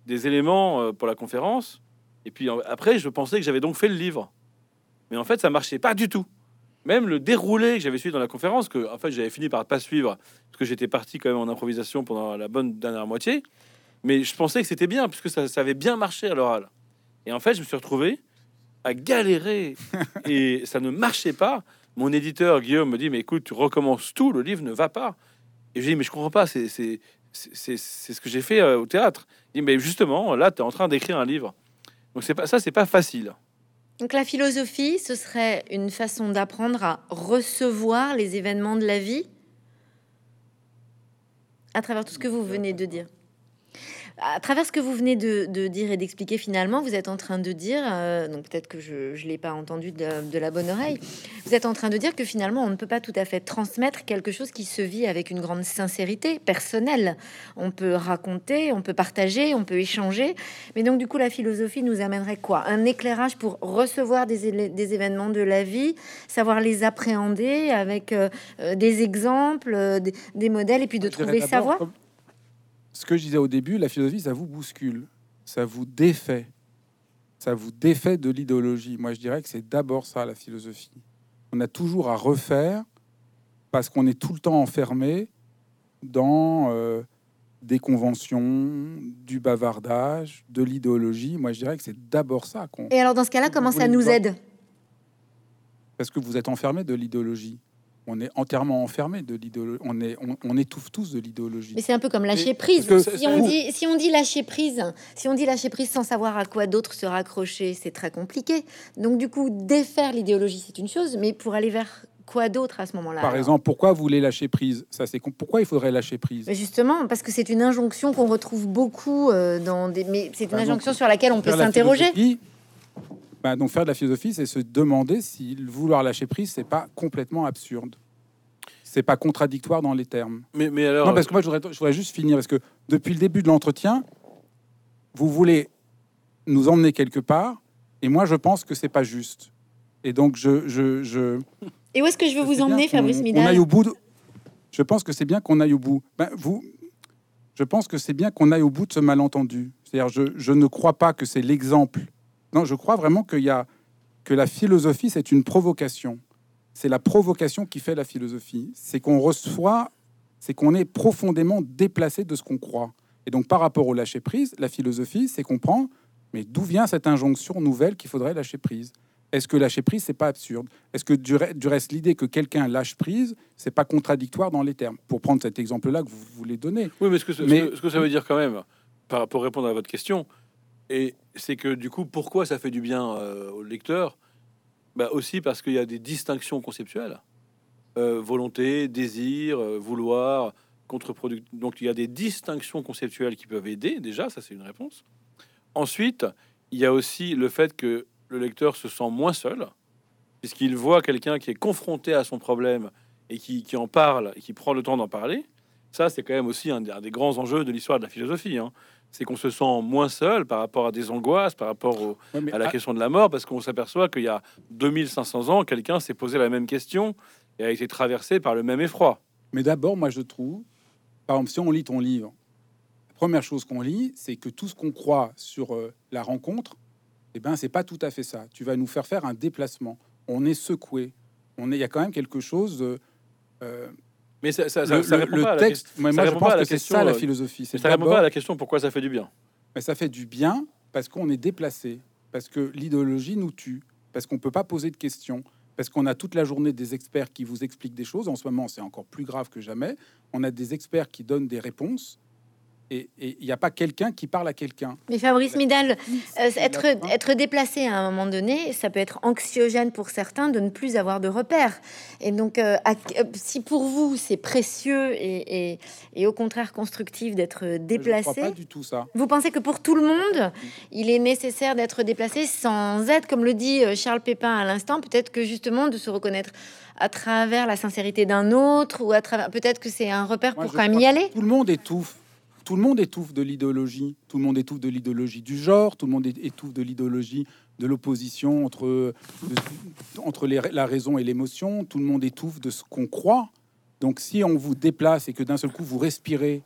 des éléments pour la conférence. Et puis après, je pensais que j'avais donc fait le livre. Mais en fait, ça marchait pas du tout. Même le déroulé que j'avais suivi dans la conférence, que en fait j'avais fini par pas suivre, parce que j'étais parti quand même en improvisation pendant la bonne dernière moitié. Mais je pensais que c'était bien, puisque ça, ça avait bien marché à l'oral. Et en fait, je me suis retrouvé à galérer *laughs* et ça ne marchait pas. Mon éditeur Guillaume me dit mais écoute, tu recommences tout, le livre ne va pas. Et je dis mais je comprends pas, c'est ce que j'ai fait euh, au théâtre. Il dit mais justement là, tu es en train d'écrire un livre. Donc c'est pas ça, c'est pas facile. Donc la philosophie, ce serait une façon d'apprendre à recevoir les événements de la vie à travers tout ce que vous venez de dire. À travers ce que vous venez de, de dire et d'expliquer, finalement, vous êtes en train de dire, euh, donc peut-être que je ne l'ai pas entendu de, de la bonne oreille, vous êtes en train de dire que finalement, on ne peut pas tout à fait transmettre quelque chose qui se vit avec une grande sincérité personnelle. On peut raconter, on peut partager, on peut échanger, mais donc du coup, la philosophie nous amènerait quoi? Un éclairage pour recevoir des, événements de la vie, savoir les appréhender avec euh, euh, des exemples, des, des modèles, et puis de Je trouver savoir. comme- Ce que je disais au début, la philosophie, ça vous bouscule, ça vous défait, ça vous défait de l'idéologie. Moi, je dirais que c'est d'abord ça, la philosophie. On a toujours à refaire parce qu'on est tout le temps enfermé dans euh, des conventions, du bavardage, de l'idéologie. Moi, je dirais que c'est d'abord ça qu'on... Et alors, dans ce cas-là, comment ça nous aide? Parce que vous êtes enfermé de l'idéologie. On est entièrement enfermé de l'idéologie. On, est, on, on étouffe tous de l'idéologie. Mais c'est un peu comme lâcher prise. Si on, dit, si on dit lâcher prise, si on dit lâcher prise sans savoir à quoi d'autre se raccrocher, c'est très compliqué. Donc du coup, défaire l'idéologie, c'est une chose, mais pour aller vers quoi d'autre à ce moment-là Par exemple, pourquoi vous voulez lâcher prise? Ça, c'est pourquoi il faudrait lâcher prise? Mais justement, parce que c'est une injonction qu'on retrouve beaucoup euh, dans des. Mais c'est une injonction sur laquelle on peut s'interroger. Bah, donc faire de la philosophie, c'est se demander si le vouloir lâcher prise, c'est pas complètement absurde. C'est pas contradictoire dans les termes. Mais, mais alors, Non, parce que moi, je voudrais, je voudrais juste finir parce que depuis le début de l'entretien, vous voulez nous emmener quelque part, et moi, je pense que c'est pas juste. Et donc, je, je, je *laughs* Et où est-ce que je veux vous emmener, Fabrice Midal aille au bout. de- Je pense que c'est bien qu'on aille au bout. Ben, vous, je pense que c'est bien qu'on aille au bout de ce malentendu. C'est-à-dire, je, je ne crois pas que c'est l'exemple. Non, je crois vraiment qu'il y a que la philosophie, c'est une provocation. C'est la provocation qui fait la philosophie. C'est qu'on reçoit, c'est qu'on est profondément déplacé de ce qu'on croit. Et donc, par rapport au lâcher prise, la philosophie, c'est qu'on prend, mais d'où vient cette injonction nouvelle qu'il faudrait lâcher prise Est-ce que lâcher prise, c'est pas absurde? Est-ce que du, reste, l'idée que quelqu'un lâche prise, c'est pas contradictoire dans les termes? Pour prendre cet exemple-là que vous voulez donner. Oui, mais ce que, ce que ça veut dire quand même, par, pour répondre à votre question, et c'est que du coup, pourquoi ça fait du bien euh, au lecteur? Bah Aussi parce qu'il y a des distinctions conceptuelles. Euh, volonté, désir, euh, vouloir, contre-produit. Donc il y a des distinctions conceptuelles qui peuvent aider, déjà, ça c'est une réponse. Ensuite, il y a aussi le fait que le lecteur se sent moins seul, puisqu'il voit quelqu'un qui est confronté à son problème et qui, qui en parle et qui prend le temps d'en parler. Ça, c'est quand même aussi un des, grands enjeux de l'histoire de la philosophie. Hein c'est qu'on se sent moins seul par rapport à des angoisses, par rapport à la question de la mort, parce qu'on s'aperçoit qu'il y a 2500 ans, quelqu'un s'est posé la même question et a été traversé par le même effroi. Mais d'abord, moi je trouve, par exemple, si on lit ton livre, la première chose qu'on lit, c'est que tout ce qu'on croit sur euh, la rencontre, eh ben, c'est pas tout à fait ça. Tu vas nous faire faire un déplacement. On est secoué. On est, il y a quand même quelque chose de, euh, mais ça, ça, le, ça répond pas à texte, la, moi, je pense que c'est ça la euh, philosophie. Ça répond pas à la question pourquoi ça fait du bien. Mais ça fait du bien parce qu'on est déplacé, parce que l'idéologie nous tue, parce qu'on peut pas poser de questions, parce qu'on a toute la journée des experts qui vous expliquent des choses. En ce moment, c'est encore plus grave que jamais. On a des experts qui donnent des réponses et il n'y a pas quelqu'un qui parle à quelqu'un. Mais Fabrice Midal, euh, être, être déplacé à un moment donné, ça peut être anxiogène pour certains de ne plus avoir de repères. Et donc, euh, euh, si pour vous c'est précieux et, et, au contraire constructif d'être déplacé, pas du tout ça. Vous pensez que pour tout le monde, il est nécessaire d'être déplacé sans être, comme le dit Charles Pépin à l'instant, peut-être que justement de se reconnaître à travers la sincérité d'un autre ou à travers peut-être que c'est un repère pour quand même y aller. Tout le monde étouffe tout le monde étouffe de l'idéologie. Tout le monde étouffe de l'idéologie du genre. Tout le monde étouffe de l'idéologie de l'opposition entre, entre la raison et l'émotion. Tout le monde étouffe de ce qu'on croit. Donc, si on vous déplace et que d'un seul coup vous respirez,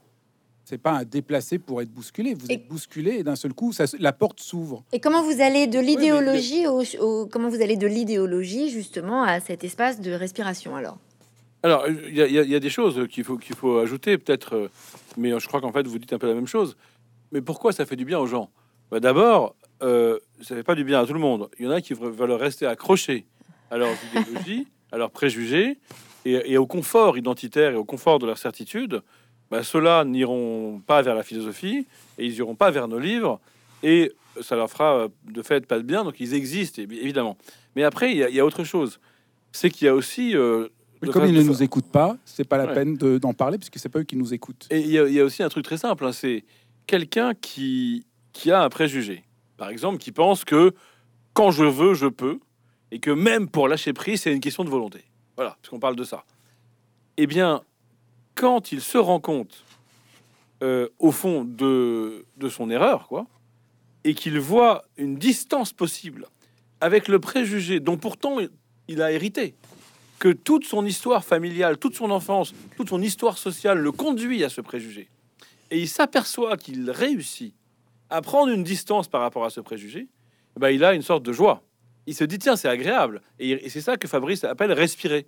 c'est pas un déplacé pour être bousculé. Vous êtes bousculé et d'un seul coup, ça, la porte s'ouvre. Et comment vous allez de l'idéologie au, comment vous allez de l'idéologie justement à cet espace de respiration alors? Alors, il y, a des choses qu'il faut, qu'il faut ajouter, peut-être, euh, mais je crois qu'en fait, vous dites un peu la même chose. Mais pourquoi ça fait du bien aux gens? Bah, D'abord, euh, ça fait pas du bien à tout le monde. Il y en a qui veulent rester accrochés à leurs *laughs* idéologies, à leurs préjugés, et, au confort identitaire et au confort de leur certitude. Bah, Ceux-là n'iront pas vers la philosophie, et ils iront pas vers nos livres, et ça leur fera de fait pas de bien, donc ils existent, évidemment. Mais après, il y, a autre chose. C'est qu'il y a aussi... Euh, comme ils ne nous écoutent pas, c'est pas la peine d'en parler puisque c'est pas eux qui nous écoutent. Et il y, a aussi un truc très simple, hein, c'est quelqu'un qui, qui a un préjugé, par exemple, qui pense que quand je veux, je peux, et que même pour lâcher prise, c'est une question de volonté. Voilà, parce qu'on parle de ça. Eh bien, quand il se rend compte, euh, au fond de, de son erreur, quoi, et qu'il voit une distance possible avec le préjugé dont pourtant il a hérité, que toute son histoire familiale, toute son enfance, toute son histoire sociale le conduit à ce préjugé. Et il s'aperçoit qu'il réussit à prendre une distance par rapport à ce préjugé, ben il a une sorte de joie. Il se dit, tiens, c'est agréable. Et, c'est ça que Fabrice appelle respirer.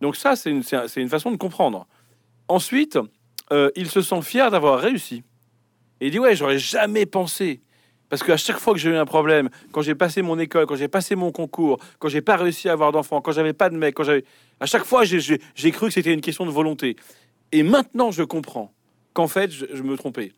Donc ça, c'est une, une, façon de comprendre. Ensuite, euh, il se sent fier d'avoir réussi. Et il dit, ouais, j'aurais jamais pensé parce qu'à chaque fois que j'ai eu un problème, quand j'ai passé mon école, quand j'ai passé mon concours, quand j'ai pas réussi à avoir d'enfant, quand j'avais pas de mec, quand j'avais, à chaque fois j'ai cru que c'était une question de volonté. Et maintenant je comprends qu'en fait je, me trompais.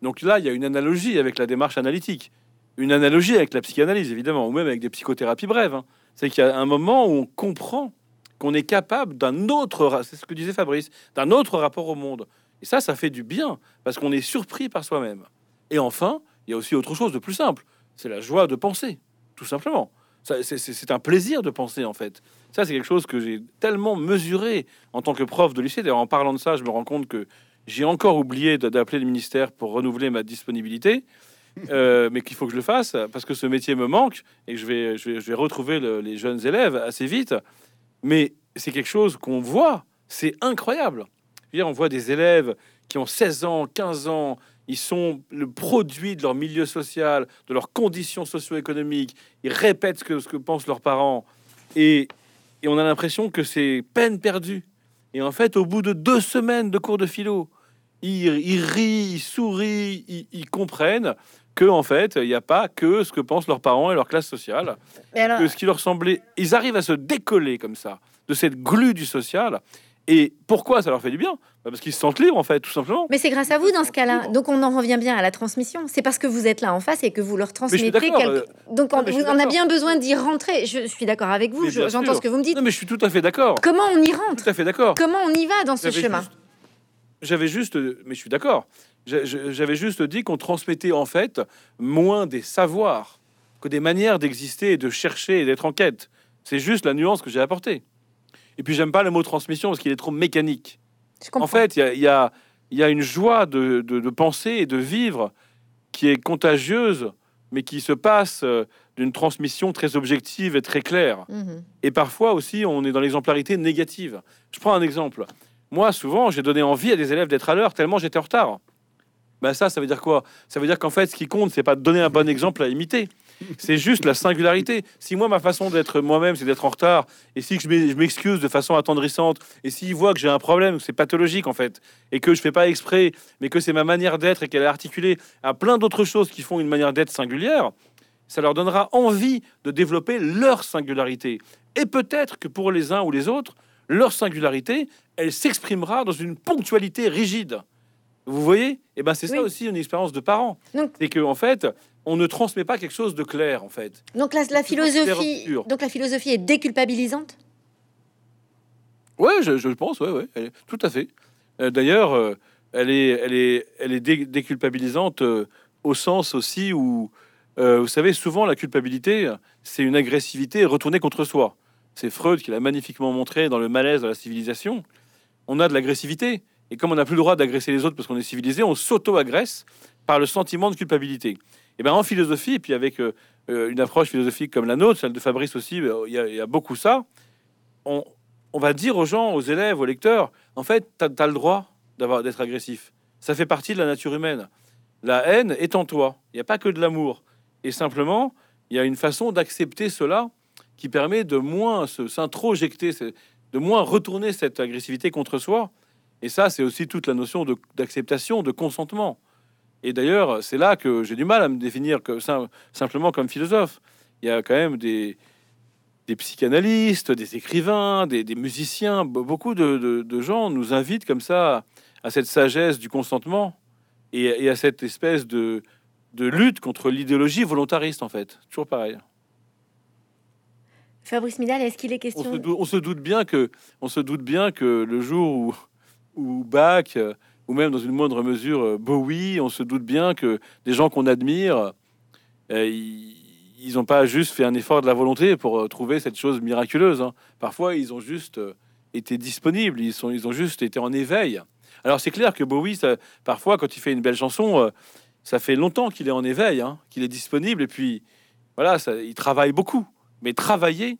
Donc là il y a une analogie avec la démarche analytique, une analogie avec la psychanalyse évidemment, ou même avec des psychothérapies brèves. Hein. C'est qu'il y a un moment où on comprend qu'on est capable d'un autre, c'est ce que disait Fabrice, d'un autre rapport au monde. Et ça, ça fait du bien parce qu'on est surpris par soi-même. Et enfin, il y a aussi autre chose de plus simple. C'est la joie de penser, tout simplement. C'est un plaisir de penser, en fait. Ça, c'est quelque chose que j'ai tellement mesuré en tant que prof de lycée. D'ailleurs, en parlant de ça, je me rends compte que j'ai encore oublié d'appeler le ministère pour renouveler ma disponibilité. Euh, *laughs* mais qu'il faut que je le fasse parce que ce métier me manque et que je vais, je vais, retrouver les jeunes élèves assez vite. Mais c'est quelque chose qu'on voit, c'est incroyable. on voit des élèves qui ont 16 ans, 15 ans, Ils sont le produit de leur milieu social, de leurs conditions socio-économiques. Ils répètent ce que, ce que pensent leurs parents. Et, et on a l'impression que c'est peine perdue. Et en fait, au bout de deux semaines de cours de philo, ils, ils rient, ils sourient, ils, ils comprennent que en fait, il n'y a pas que ce que pensent leurs parents et leur classe sociale. Mais alors, Que ce qui leur semblait, ils arrivent à se décoller comme ça de cette glu du social. Et pourquoi ça leur fait du bien? Bah, Parce qu'ils se sentent libres, en fait, tout simplement. mais c'est grâce à vous dans ce cas-là. Donc on en revient bien à la transmission. C'est parce que vous êtes là en face et que vous leur transmettez. quelque- euh, Donc on, a bien besoin d'y rentrer. Je suis d'accord avec vous. J'entends ce que vous me dites. Non, mais je suis tout à fait d'accord. Comment on y rentre Tout à fait d'accord. Comment on y va dans ce chemin juste- J'avais juste, mais je suis d'accord. J'avais juste dit qu'on transmettait en fait moins des savoirs que des manières d'exister et de chercher et d'être en quête. C'est juste la nuance que j'ai apportée. Et puis j'aime pas le mot transmission parce qu'il est trop mécanique. Je. En fait, il y a, il y, a, il y a une joie de, de- de penser et de vivre qui est contagieuse, mais qui se passe euh, d'une transmission très objective et très claire. Mhm. Et parfois aussi, on est dans l'exemplarité négative. Je prends un exemple. Moi, souvent, j'ai donné envie à des élèves d'être à l'heure tellement j'étais en retard. Ben ça, ça veut dire quoi? Ça veut dire qu'en fait, ce qui compte, c'est pas de donner un bon exemple à imiter. C'est juste la singularité. Si moi, ma façon d'être moi-même, c'est d'être en retard, et si je m'e- je m'excuse de façon attendrissante, et s'ils voient que j'ai un problème, que c'est pathologique en fait, et que je fais pas exprès, mais que c'est ma manière d'être et qu'elle est articulée à plein d'autres choses qui font une manière d'être singulière, ça leur donnera envie de développer leur singularité. Et peut-être que pour les uns ou les autres, leur singularité, elle s'exprimera dans une ponctualité rigide. Vous voyez? Et ben c'est ça aussi une expérience de parent. C'est que en fait, on ne transmet pas quelque chose de clair en fait. Donc la, la philosophie, donc la philosophie est déculpabilisante? Ouais, je, je pense, ouais, ouais, tout à fait. Euh, D'ailleurs, euh, elle est, elle est, elle est dé- déculpabilisante euh, au sens aussi où, vous savez, souvent la culpabilité, c'est une agressivité retournée contre soi. C'est Freud qui l'a magnifiquement montré dans le malaise de la civilisation. On a de l'agressivité, et comme on n'a plus le droit d'agresser les autres parce qu'on est civilisé, on s'auto-agresse par le sentiment de culpabilité. Et bien en philosophie, et puis avec euh, euh, une approche philosophique comme la nôtre, celle de Fabrice aussi, euh, il y, a- beaucoup ça. On, va dire aux gens, aux élèves, aux lecteurs, en fait, tu as, le droit d'être agressif. Ça fait partie de la nature humaine. La haine est en toi. Il n'y a pas que de l'amour. Et simplement, il y a une façon d'accepter cela qui permet de moins s'introjecter, de moins retourner cette agressivité contre soi. Et ça, c'est aussi toute la notion d'acceptation, de, consentement. Et d'ailleurs, c'est là que j'ai du mal à me définir que, sim- simplement comme philosophe. Il y a quand même des, des psychanalystes, des écrivains, des, des musiciens, be- beaucoup de, de- de gens nous invitent comme ça à cette sagesse du consentement et, et à cette espèce de, de lutte contre l'idéologie volontariste, en fait. Toujours pareil. Fabrice Midal, est-ce qu'il est On question se, dou- on se doute bien que, on se doute bien que le jour où, où Bach, euh, ou même dans une moindre mesure euh, Bowie, on se doute bien que des gens qu'on admire, euh, ils n'ont pas juste fait un effort de la volonté pour trouver cette chose miraculeuse. hein. Parfois, ils ont juste été disponibles, ils, sont, ont juste été en éveil. Alors c'est clair que Bowie, ça- parfois, quand il fait une belle chanson, ça fait longtemps qu'il est en éveil, hein, qu'il est disponible, et puis voilà, ça, il travaille beaucoup. Mais travailler,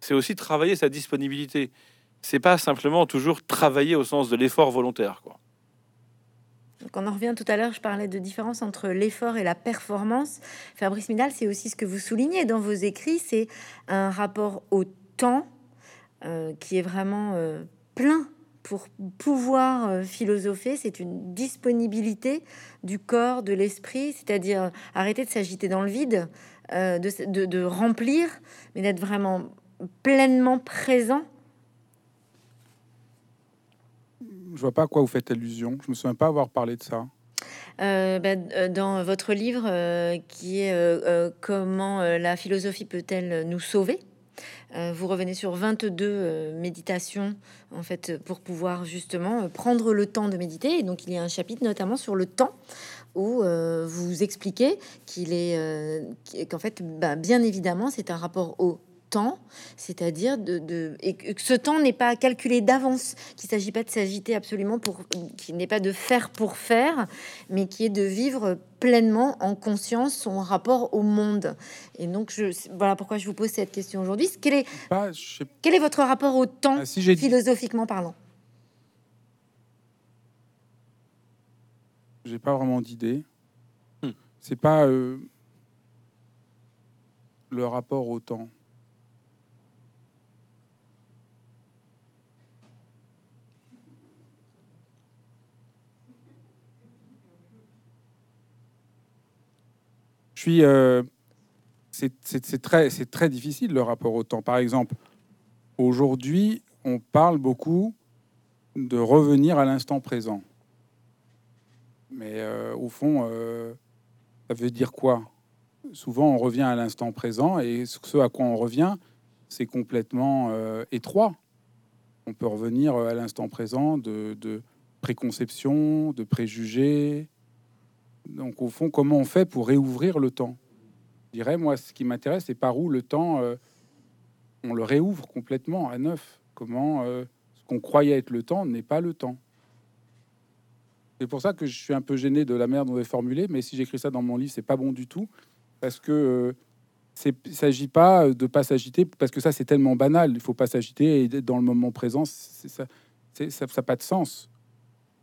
c'est aussi travailler sa disponibilité. C'est pas simplement toujours travailler au sens de l'effort volontaire. Quoi. Donc on en revient tout à l'heure, je parlais de différence entre l'effort et la performance. Fabrice Midal, c'est aussi ce que vous soulignez dans vos écrits, c'est un rapport au temps euh, qui est vraiment euh, plein pour pouvoir euh, philosopher. C'est une disponibilité du corps, de l'esprit, c'est-à-dire arrêter de s'agiter dans le vide, de, de- de remplir, mais d'être vraiment pleinement présent. Je vois pas à quoi vous faites allusion. Je me souviens pas avoir parlé de ça. Euh, bah, euh, dans votre livre euh, qui est Comment la philosophie peut-elle nous sauver vous revenez sur 22 euh, méditations en fait pour pouvoir justement prendre le temps de méditer et donc il y a un chapitre notamment sur le temps où vous expliquez qu'il est qu'en fait bah, bien évidemment c'est un rapport au temps, c'est-à-dire de, de- et que ce temps n'est pas calculé d'avance, qu'il s'agit pas de s'agiter absolument pour, qu'il n'est pas de faire pour faire, mais qui est de vivre pleinement en conscience son rapport au monde. Et donc, je, voilà pourquoi je vous pose cette question aujourd'hui. Quel est, je sais quel est votre rapport au temps, si j'ai dit. philosophiquement parlant? J'ai pas vraiment d'idée. Hmm. C'est pas euh, le rapport au temps. Je suis. euh, c'est- très, très difficile le rapport au temps. Par exemple, aujourd'hui, on parle beaucoup de revenir à l'instant présent. Mais euh, au fond, euh, ça veut dire quoi? Souvent, on revient à l'instant présent et ce à quoi on revient, c'est complètement étroit. On peut revenir à l'instant présent de, de préconception, de préjugés. Donc, au fond, comment on fait pour réouvrir le temps? Je dirais, moi, ce qui m'intéresse, c'est par où le temps, euh, on le réouvre complètement à neuf? Comment euh, ce qu'on croyait être le temps n'est pas le temps? C'est pour ça que je suis un peu gêné de la manière dont est formulé, mais si j'écris ça dans mon livre, c'est pas bon du tout, parce que euh, il s'agit pas de pas s'agiter, parce que ça c'est tellement banal. Il faut pas s'agiter et dans le moment présent, ça, c'est, ça, ça a pas de sens.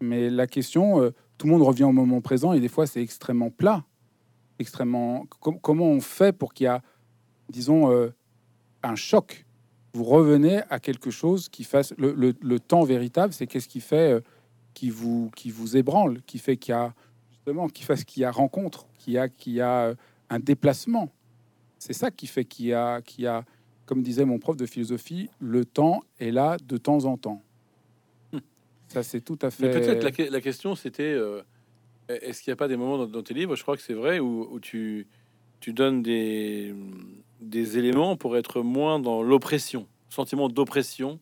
Mais la question, euh, tout le monde revient au moment présent et des fois c'est extrêmement plat, extrêmement. com- comment on fait pour qu'il y a, disons, euh, un choc? Vous revenez à quelque chose qui fasse le temps véritable. C'est qu'est-ce qui fait euh, qui vous qui vous ébranle, qui fait qu'il y a justement qui fasse qu'il y a rencontre, qu'il y a qu'il y a euh, un déplacement. C'est ça qui fait qu'il y a qu'il y a comme disait mon prof de philosophie, le temps est là de temps en temps. Ça c'est tout à fait. peut-être la, que- la question c'était euh, est-ce qu'il n'y a pas des moments dans, dans tes livres, je crois que c'est vrai, où, où tu, tu donnes des, des éléments pour être moins dans l'oppression, sentiment d'oppression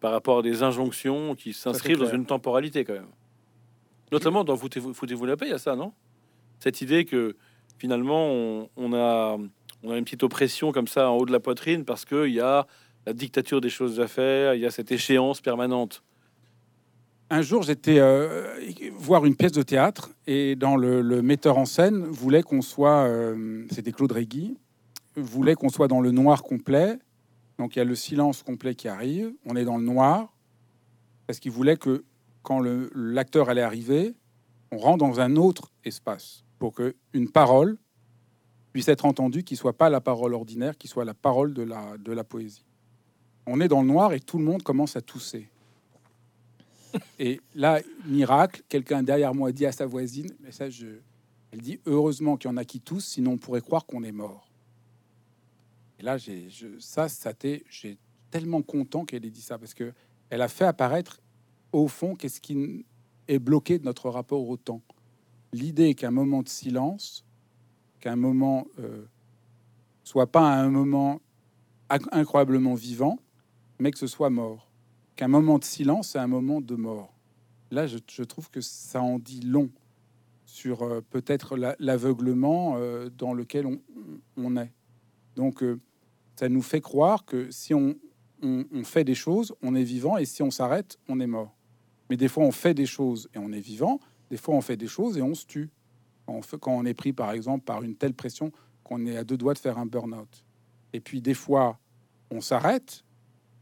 par rapport à des injonctions qui s'inscrivent dans une temporalité quand même. Notamment dans Foutez-vous foutez-vous la paix, il y a ça, non? Cette idée que finalement on, on a, on a une petite oppression comme ça en haut de la poitrine parce qu'il y a la dictature des choses à faire, il y a cette échéance permanente. Un jour, j'étais euh, voir une pièce de théâtre et dans le, metteur en scène voulait qu'on soit, euh, c'était Claude Régui, voulait qu'on soit dans le noir complet. Donc il y a le silence complet qui arrive, on est dans le noir parce qu'il voulait que quand l'acteur allait arriver, on rentre dans un autre espace pour que une parole puisse être entendue, qui soit pas la parole ordinaire, qui soit la parole de la de la poésie. On est dans le noir et tout le monde commence à tousser. Et là, miracle, quelqu'un derrière moi dit à sa voisine, mais ça, je... elle dit heureusement qu'il y en a qui toussent, sinon on pourrait croire qu'on est mort. Et là, j'ai, je, ça, ça j'ai tellement content qu'elle ait dit ça parce que elle a fait apparaître au fond qu'est-ce qui est bloqué de notre rapport au temps. L'idée qu'un moment de silence, qu'un moment euh, soit pas un moment inc- incroyablement vivant, mais que ce soit mort qu'un moment de silence, c'est un moment de mort. Là, je, trouve que ça en dit long sur euh, peut-être la- l'aveuglement euh, dans lequel on, est. Donc, euh, ça nous fait croire que si on, fait des choses, on est vivant, et si on s'arrête, on est mort. Mais des fois, on fait des choses et on est vivant, des fois, on fait des choses et on se tue. Quand fait- quand on est pris, par exemple, par une telle pression qu'on est à deux doigts de faire un burn-out. Et puis, des fois, on s'arrête,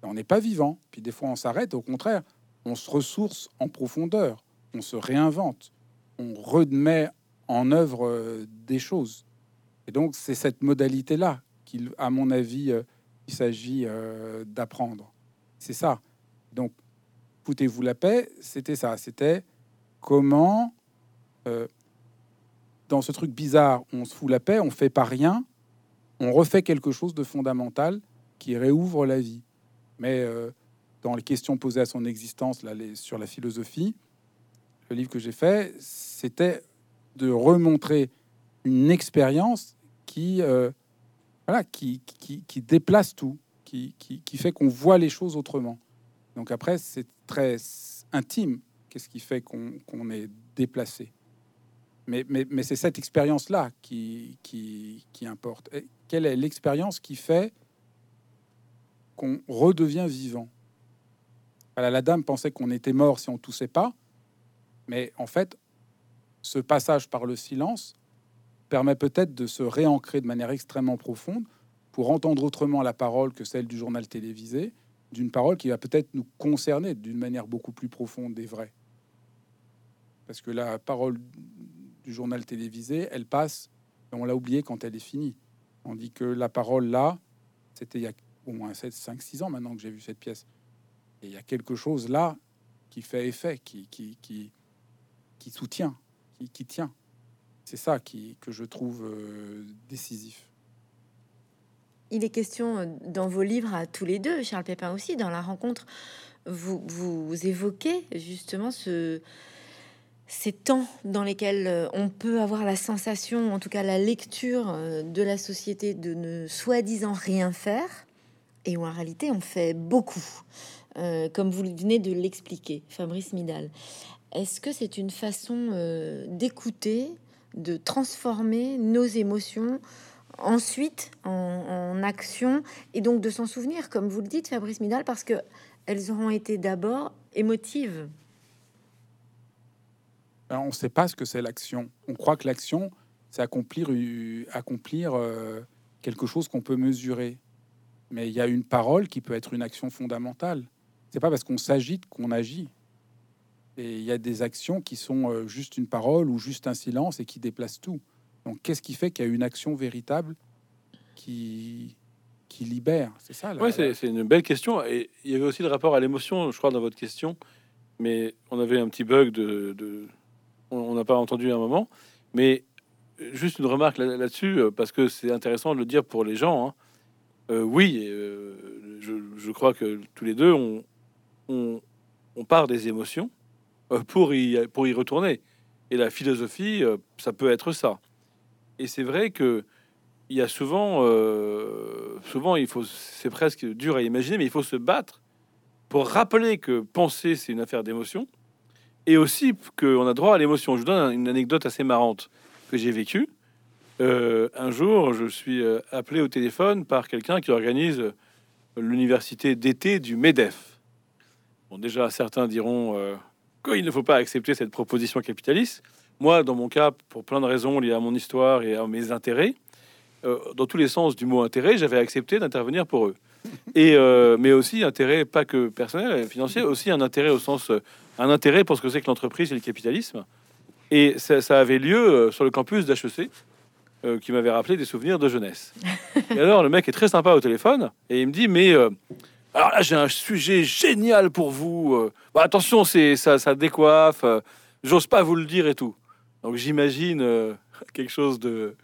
on n'est pas vivant. Puis des fois, on s'arrête. Au contraire, on se ressource en profondeur. On se réinvente. On remet en œuvre euh, des choses. Et donc, c'est cette modalité-là qu'il, à mon avis, euh, il s'agit euh, d'apprendre. C'est ça. Donc, foutez-vous la paix, c'était ça. C'était comment, dans ce truc bizarre, on se fout la paix, on fait pas rien, on refait quelque chose de fondamental qui réouvre la vie. Mais euh, dans les questions posées à son existence là, sur la philosophie, le livre que j'ai fait, c'était de remontrer une expérience qui, euh, voilà, qui, qui, qui déplace tout, qui, qui, fait qu'on voit les choses autrement. Donc après, c'est très intime. Qu'est-ce qui fait qu'on qu'on est déplacé Mais, mais, mais c'est cette expérience-là qui, qui, importe. Quelle est l'expérience qui fait qu'on redevient vivant. La dame pensait qu'on était mort si on toussait pas, mais en fait, ce passage par le silence permet peut-être de se réancrer de manière extrêmement profonde pour entendre autrement la parole que celle du journal télévisé, d'une parole qui va peut-être nous concerner d'une manière beaucoup plus profonde et vraie. parce que la parole du journal télévisé, elle passe, on l'a oublié quand elle est finie. On dit que la parole là, c'était il y a au moins 5-6 ans maintenant que j'ai vu cette pièce. Et il y a quelque chose là qui fait effet, qui, soutient, qui, tient. C'est ça que je trouve euh, décisif. Il est question euh, dans vos livres à tous les deux, Charles Pépin aussi, dans la rencontre, vous, évoquez justement ce, ces temps dans lesquels euh, on peut avoir la sensation, en tout cas la lecture de la société, de ne soi-disant rien faire, et où en réalité on fait beaucoup, comme vous venez de l'expliquer, Fabrice Midal. Est-ce que c'est une façon d'écouter de transformer nos émotions ensuite en, action et donc de s'en souvenir, comme vous le dites, Fabrice Midal, parce que elles auront été d'abord émotives. on ne sait pas ce que c'est l'action. On croit que l'action, c'est accomplir, accomplir euh, quelque chose qu'on peut mesurer. Mais il y a une parole qui peut être une action fondamentale. C'est pas parce qu'on s'agite qu'on agit. Et il y a des actions qui sont euh, juste une parole ou juste un silence et qui déplacent tout. Donc, qu'est-ce qui fait qu'il y a une action véritable qui, qui libère? C'est ça. Oui, c'est une belle question. Et il y avait aussi le rapport à l'émotion, je crois, dans votre question. Mais on avait un petit bug de. On n'a pas entendu un moment. Mais juste une remarque là-dessus, euh, parce que c'est intéressant de le dire pour les gens. Hein. Euh, oui, je, je, crois que tous les deux, on, part des émotions euh, pour y, retourner. Et la philosophie, euh, ça peut être ça. Et c'est vrai que il y a souvent, euh, souvent, il faut, c'est presque dur à imaginer, mais il faut se battre pour rappeler que penser, c'est une affaire d'émotion, et aussi qu'on a droit à l'émotion. Je vous donne une anecdote assez marrante que j'ai vécue. Un jour, je suis appelé au téléphone par quelqu'un qui organise l'université d'été du MEDEF. Bon, déjà, certains diront il ne faut pas accepter cette proposition capitaliste. Moi, dans mon cas, pour plein de raisons liées à mon histoire et à mes intérêts, euh, dans tous les sens du mot intérêt, j'avais accepté d'intervenir pour eux. Et euh, mais aussi intérêt pas que personnel, financier, aussi un intérêt au sens un intérêt pour ce que c'est que l'entreprise et le capitalisme. Et ça, avait lieu euh, sur le campus d'HEC, qui m'avait rappelé des souvenirs de jeunesse. Et alors le mec est très sympa au téléphone et il me dit mais alors là, j'ai un sujet génial pour vous. Euh. Bah, attention, c'est ça, ça décoiffe. Euh. J'ose pas vous le dire et tout. Donc j'imagine euh, *laughs* quelque chose de,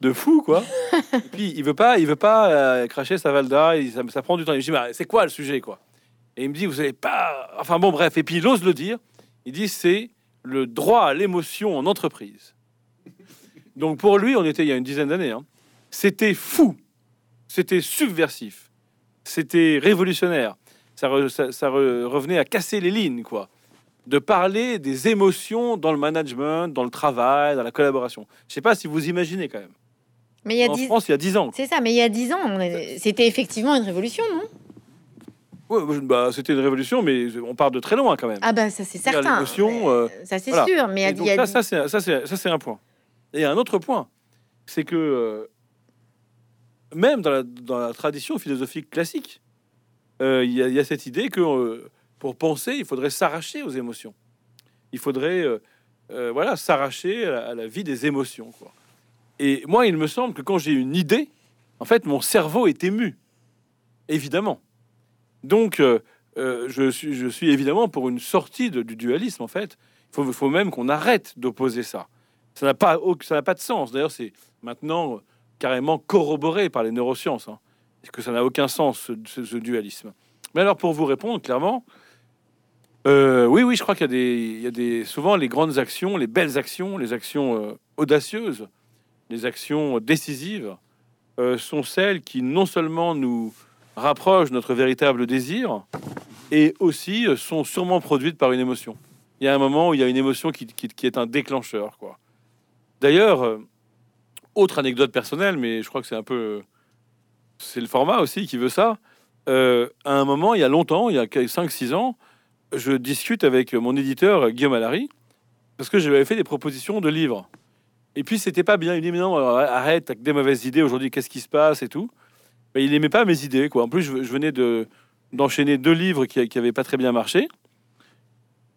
de fou, quoi. *laughs* et puis il veut pas, il veut pas cracher sa valda. ça, ça, prend du temps. Il me dit, c'est quoi le sujet, quoi? Et il me dit, vous avez pas. Enfin bon, bref. Et puis il ose le dire. Il dit, c'est le droit à l'émotion en entreprise. Donc pour lui, on était il y a une dizaine d'années. Hein. C'était fou. C'était subversif c'était révolutionnaire. Ça, revenait à casser les lignes, quoi. De parler des émotions dans le management, dans le travail, dans la collaboration. Je sais pas si vous imaginez quand même. Mais il y a en France, il y a 10 ans. C'est ça, mais il y a 10 ans, c'était effectivement une révolution, non? Ouais, bah, c'était une révolution, mais on part de très loin quand même. Ah bah ça c'est certain. L'émotion, euh, ça c'est sûr, mais il y a, ça, ça c'est un point. Et un autre point, c'est que euh, même dans la, tradition philosophique classique, euh, il y, a cette idée que euh, pour penser, il faudrait s'arracher aux émotions. Il faudrait voilà, s'arracher à, la vie des émotions. Et moi, il me semble que quand j'ai une idée, en fait, mon cerveau est ému, évidemment. Donc, je, suis, je suis évidemment pour une sortie du dualisme, en fait. Il faut même qu'on arrête d'opposer ça. Ça n'a pas, ça n'a pas de sens. D'ailleurs, c'est maintenant carrément corroboré par les neurosciences, hein, que ça n'a aucun sens ce, dualisme? Mais alors pour vous répondre clairement, euh, oui, oui, je crois qu'il y a des, y a des, souvent les grandes actions, les belles actions, les actions euh, audacieuses, les actions décisives euh, sont celles qui non seulement nous rapprochent notre véritable désir, et aussi sont sûrement produites par une émotion. Il y a un moment où il y a une émotion qui, qui, qui est un déclencheur, quoi. D'ailleurs, autre anecdote personnelle, mais je crois que c'est un peu. C'est le format aussi qui veut ça. Euh, à un moment, il y a longtemps, il y a 5-6 ans, je discute avec mon éditeur Guillaume Allary parce que j'avais fait des propositions de livres. Et puis, c'était pas bien. Il dit Mais non, arrête, avec des mauvaises idées aujourd'hui, qu'est-ce qui se passe et tout. Mais il n'aimait pas mes idées. En plus, je, venais de d'enchaîner deux livres qui n'avaient pas très bien marché.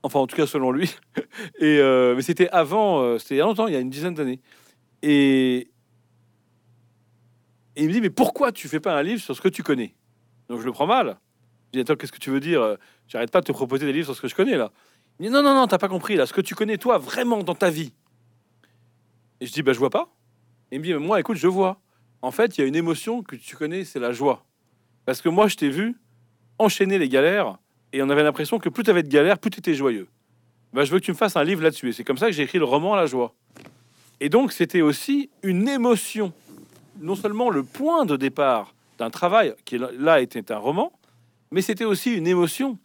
Enfin, en tout cas, selon lui. *laughs* et euh, mais c'était avant, euh, c'était il y a longtemps, il y a une dizaine d'années. Et, il me dit, mais pourquoi tu fais pas un livre sur ce que tu connais? Donc je le prends mal. Je dis, attends, qu'est-ce que tu veux dire? J'arrête pas de te proposer des livres sur ce que je connais là. Il dit, non, non, non, t'as pas compris là, ce que tu connais toi vraiment dans ta vie. Et je dis, bah je vois pas. Et il me dit, moi, écoute, je vois. En fait, il y a une émotion que tu connais, c'est la joie. Parce que moi, je t'ai vu enchaîner les galères et on avait l'impression que plus tu avais de galères, plus tu étais joyeux. Bah, je veux que tu me fasses un livre là-dessus. Et c'est comme ça que j'ai écrit le roman La joie. Et donc, c'était aussi une émotion. Non seulement le point de départ d'un travail qui là était un roman, mais c'était aussi une émotion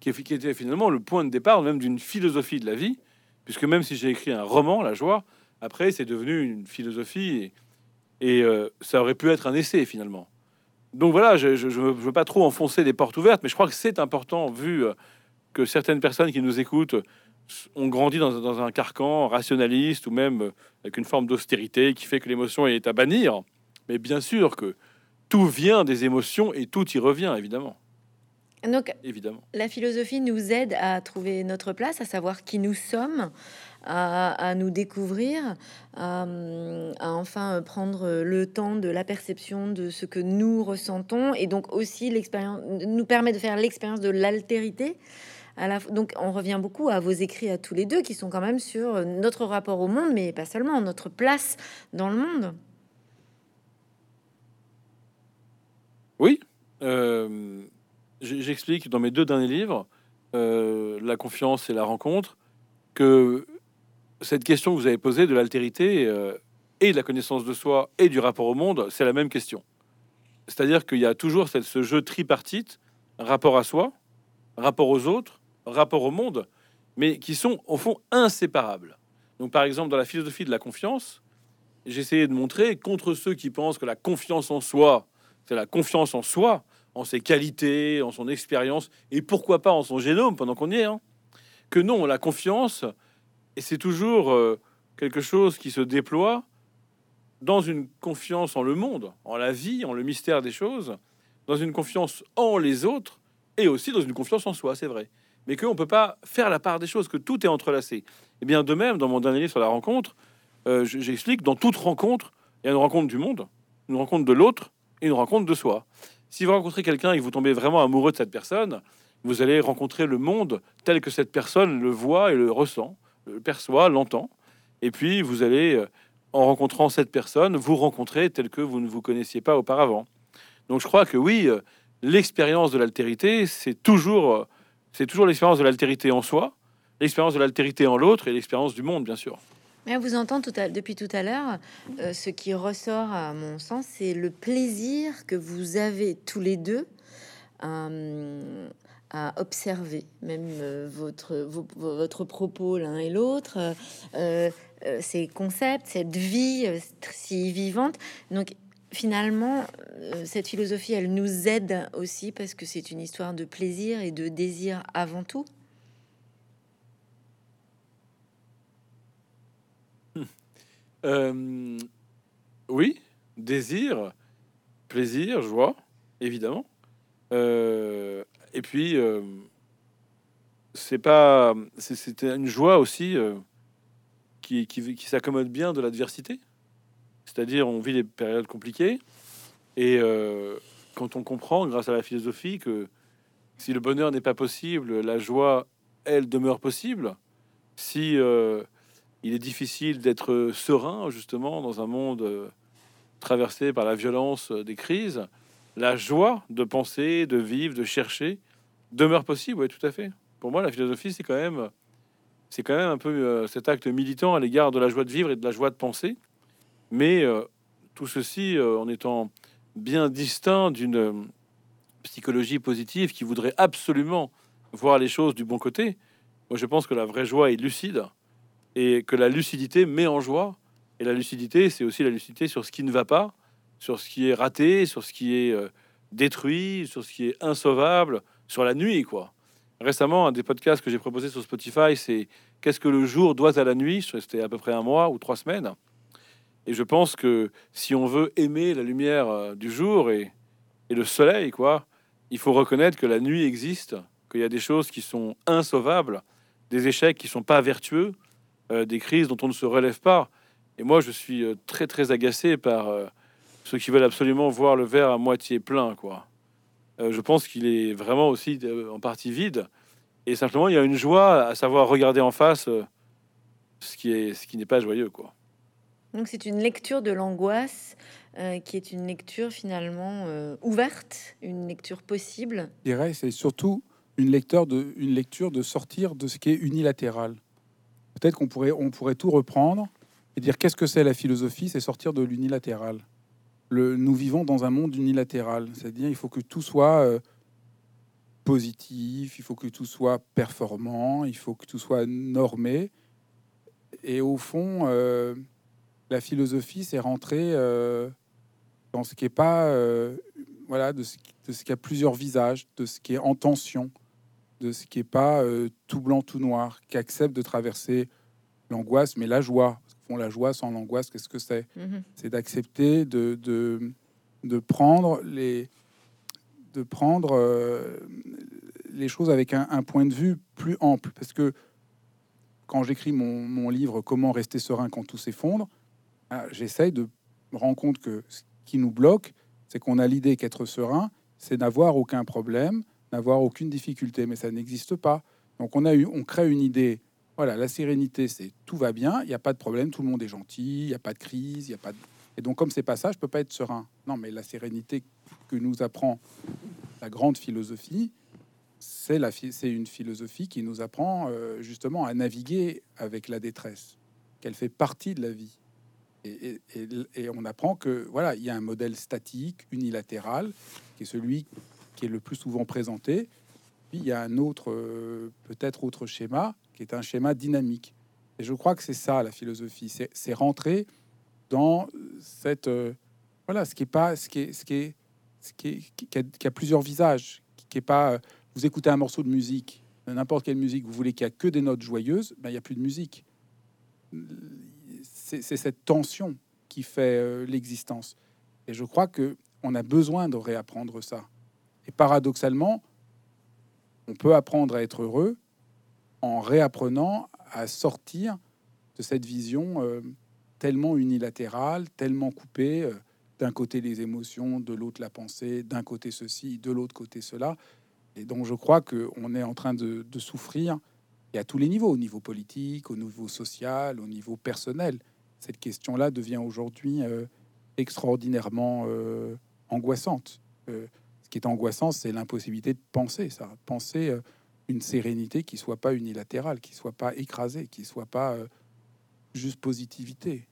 qui était finalement le point de départ même d'une philosophie de la vie, puisque même si j'ai écrit un roman, La joie, après c'est devenu une philosophie et, et euh, ça aurait pu être un essai finalement. Donc voilà, je ne veux pas trop enfoncer des portes ouvertes, mais je crois que c'est important vu euh, que certaines personnes qui nous écoutent ont grandi dans, un carcan rationaliste ou même euh, avec une forme d'austérité qui fait que l'émotion est à bannir. Mais bien sûr que tout vient des émotions et tout y revient, évidemment. Donc, évidemment. la philosophie nous aide à trouver notre place, à savoir qui nous sommes, à, nous découvrir, à, enfin prendre le temps de la perception de ce que nous ressentons, et donc aussi l'expérience nous permet de faire l'expérience de l'altérité. Donc on revient beaucoup à vos écrits à tous les deux qui sont quand même sur notre rapport au monde, mais pas seulement, notre place dans le monde. Oui, euh, j'explique dans mes deux derniers livres, euh, La confiance et la rencontre, que cette question que vous avez posée de l'altérité euh, et de la connaissance de soi et du rapport au monde, c'est la même question. C'est-à-dire qu'il y a toujours ce jeu tripartite, rapport à soi, rapport aux autres, rapport au monde, mais qui sont au fond inséparables. Donc par exemple, dans la philosophie de la confiance, j'essayais de montrer contre ceux qui pensent que la confiance en soi, c'est la confiance en soi, en ses qualités, en son expérience, et pourquoi pas en son génome pendant qu'on y est, hein, que non, la confiance, et c'est toujours euh, quelque chose qui se déploie dans une confiance en le monde, en la vie, en le mystère des choses, dans une confiance en les autres et aussi dans une confiance en soi, c'est vrai. Mais qu'on ne peut pas faire la part des choses, que tout est entrelacé. Et eh bien de même, dans mon dernier livre sur la rencontre, euh, j'explique, dans toute rencontre, il y a une rencontre du monde, une rencontre de l'autre et une rencontre de soi. Si vous rencontrez quelqu'un et que vous tombez vraiment amoureux de cette personne, vous allez rencontrer le monde tel que cette personne le voit et le ressent le perçoit, l'entend. Et puis, vous allez, euh, en rencontrant cette personne, vous rencontrer tel que vous ne vous connaissiez pas auparavant. Donc, je crois que oui, euh, l'expérience de l'altérité, c'est toujours, euh, c'est toujours l'expérience de l'altérité en soi, l'expérience de l'altérité en l'autre et l'expérience du monde, bien sûr. Mais vous entend tout à, depuis tout à l'heure, ce qui ressort à mon sens, c'est le plaisir que vous avez tous les deux à observer même euh, votre, votre propos l'un et l'autre, euh, euh, ces concepts, cette vie si vivante. Donc finalement, cette philosophie, elle nous aide aussi parce que c'est une histoire de plaisir et de désir avant tout. oui, désir, plaisir, joie, évidemment. Et puis, euh, c'est pas, c'était une joie aussi euh, qui, qui, qui s'accommode bien de l'adversité. C'est-à-dire, on vit des périodes compliquées et euh, quand on comprend, grâce à la philosophie, que si le bonheur n'est pas possible, la joie, elle, demeure possible. Si il est difficile d'être serein, justement, dans un monde traversé par la violence des crises, la joie de penser, de vivre, de chercher demeure possible. Oui, tout à fait. Pour moi, la philosophie, c'est quand même, c'est quand même un peu euh, cet acte militant à l'égard de la joie de vivre et de la joie de penser. Mais euh, tout ceci euh, en étant bien distinct d'une psychologie positive qui voudrait absolument voir les choses du bon côté. Moi, je pense que la vraie joie est lucide et que la lucidité met en joie. Et la lucidité, c'est aussi la lucidité sur ce qui ne va pas, sur ce qui est raté, sur ce qui est euh, détruit, sur ce qui est insauvable, sur la nuit, quoi. Récemment, un des podcasts que j'ai proposé sur Spotify, c'est Qu'est-ce que le jour doit à la nuit? C'était à peu près un mois ou trois semaines. Et je pense que si on veut aimer la lumière euh, du jour et, et le soleil, quoi, il faut reconnaître que la nuit existe, qu'il y a des choses qui sont insauvables, des échecs qui sont pas vertueux, euh, des crises dont on ne se relève pas. Et moi, je suis très très agacé par ceux qui veulent absolument voir le verre à moitié plein, quoi. je pense qu'il est vraiment aussi en partie vide. Et simplement, il y a une joie à savoir regarder en face ce qui est ce qui n'est pas joyeux, quoi. Donc c'est une lecture de l'angoisse qui est une lecture finalement ouverte, une lecture possible. Je dirais c'est surtout une lecture de une lecture de sortir de ce qui est unilatéral. Peut-être qu'on pourrait on pourrait tout reprendre et dire qu'est-ce que c'est la philosophie, c'est sortir de l'unilatéral. Nous vivons dans un monde unilatéral, c'est-à-dire il faut que tout soit euh, positif, il faut que tout soit performant, il faut que tout soit normé. Et au fond, euh, la philosophie, c'est rentrer euh, dans ce qui est pas, voilà, de ce, de ce qui a plusieurs visages, de ce qui est en tension, de ce qui est pas tout blanc, tout noir, qui accepte de traverser l'angoisse, mais la joie, font la joie sans l'angoisse, qu'est-ce que c'est mhm. C'est d'accepter de, de, de, prendre les de prendre euh, les choses avec un, point de vue plus ample. Parce que quand j'écris mon, mon, livre Comment rester serein quand tout s'effondre, ah, j'essaye de me rendre compte que ce qui nous bloque, c'est qu'on a l'idée qu'être serein, c'est n'avoir aucun problème, n'avoir aucune difficulté, mais ça n'existe pas. Donc on a eu, on crée une idée voilà, la sérénité, c'est tout va bien, il n'y a pas de problème, tout le monde est gentil, il n'y a pas de crise, il y a pas de... Et donc, comme c'est pas ça, je peux pas être serein. Non, mais la sérénité que nous apprend la grande philosophie, c'est la c'est une philosophie qui nous apprend euh, justement à naviguer avec la détresse, qu'elle fait partie de la vie. Et, et, on apprend que voilà, il y a un modèle statique, unilatéral, qui est celui qui est le plus souvent présenté. Puis il y a un autre, euh, peut-être autre schéma, qui un schéma dynamique. Et je crois que c'est ça la philosophie, c'est rentrer dans cette euh, voilà ce qui est pas ce qui est ce qui est ce qui, a, plusieurs visages, qui, est pas euh, vous écoutez un morceau de musique, n'importe quelle musique, vous voulez qu'il y a que des notes joyeuses, ben il y a plus de musique. C'est cette tension qui fait euh, l'existence. Et je crois que on a besoin de réapprendre ça. Et paradoxalement, on peut apprendre à être heureux en réapprenant à sortir de cette vision euh, tellement unilatérale, tellement coupée, euh, d'un côté les émotions, de l'autre la pensée, d'un côté ceci, de l'autre côté cela. Et donc je crois qu'on est en train de, souffrir, et à tous les niveaux, au niveau politique, au niveau social, au niveau personnel. Cette question-là devient aujourd'hui euh, extraordinairement angoissante. ce qui est angoissant, c'est l'impossibilité de penser ça. Penser une sérénité qui soit pas unilatérale, qui soit pas écrasée, qui soit pas euh, juste positivité.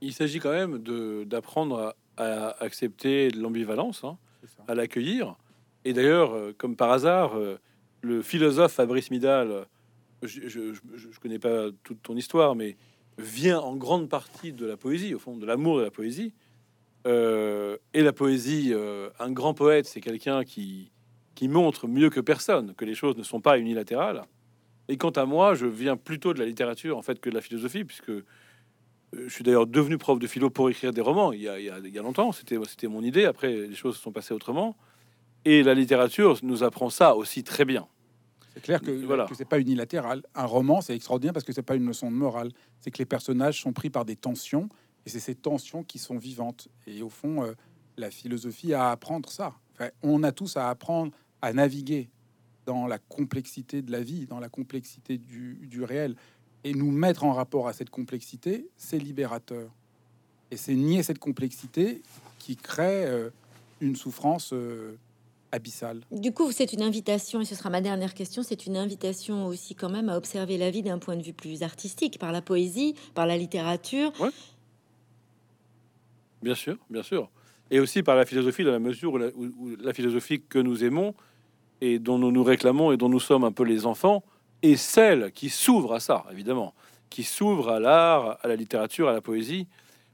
Il s'agit quand même de d'apprendre à, accepter l'ambivalence, hein, à l'accueillir. Et d'ailleurs, euh, comme par hasard, euh, le philosophe Fabrice Midal, je, ne connais pas toute ton histoire, mais vient en grande partie de la poésie, au fond, de l'amour de la poésie. et la poésie, un grand poète, c'est quelqu'un qui, qui montre mieux que personne que les choses ne sont pas unilatérales. Et quant à moi, je viens plutôt de la littérature en fait que de la philosophie, puisque euh, je suis d'ailleurs devenu prof de philo pour écrire des romans il y a, il y a, longtemps. C'était, c'était mon idée. Après, les choses se sont passées autrement. Et la littérature nous apprend ça aussi très bien. C'est clair que, voilà. que c'est pas unilatéral. Un roman, c'est extraordinaire parce que c'est pas une leçon de morale. C'est que les personnages sont pris par des tensions et c'est ces tensions qui sont vivantes. Et au fond, euh, la philosophie a à apprendre ça. Enfin, on a tous à apprendre à naviguer dans la complexité de la vie, dans la complexité du, réel, et nous mettre en rapport à cette complexité, c'est libérateur. Et c'est nier cette complexité qui crée euh, une souffrance euh, abyssale. Du coup, c'est une invitation, et ce sera ma dernière question, c'est une invitation aussi quand même à observer la vie d'un point de vue plus artistique, par la poésie, par la littérature. Bien sûr, bien sûr. Et aussi par la philosophie, dans la mesure où la philosophie que nous aimons et dont nous nous réclamons et dont nous sommes un peu les enfants, et celle qui s'ouvre à ça, évidemment, qui s'ouvre à l'art, à la littérature, à la poésie.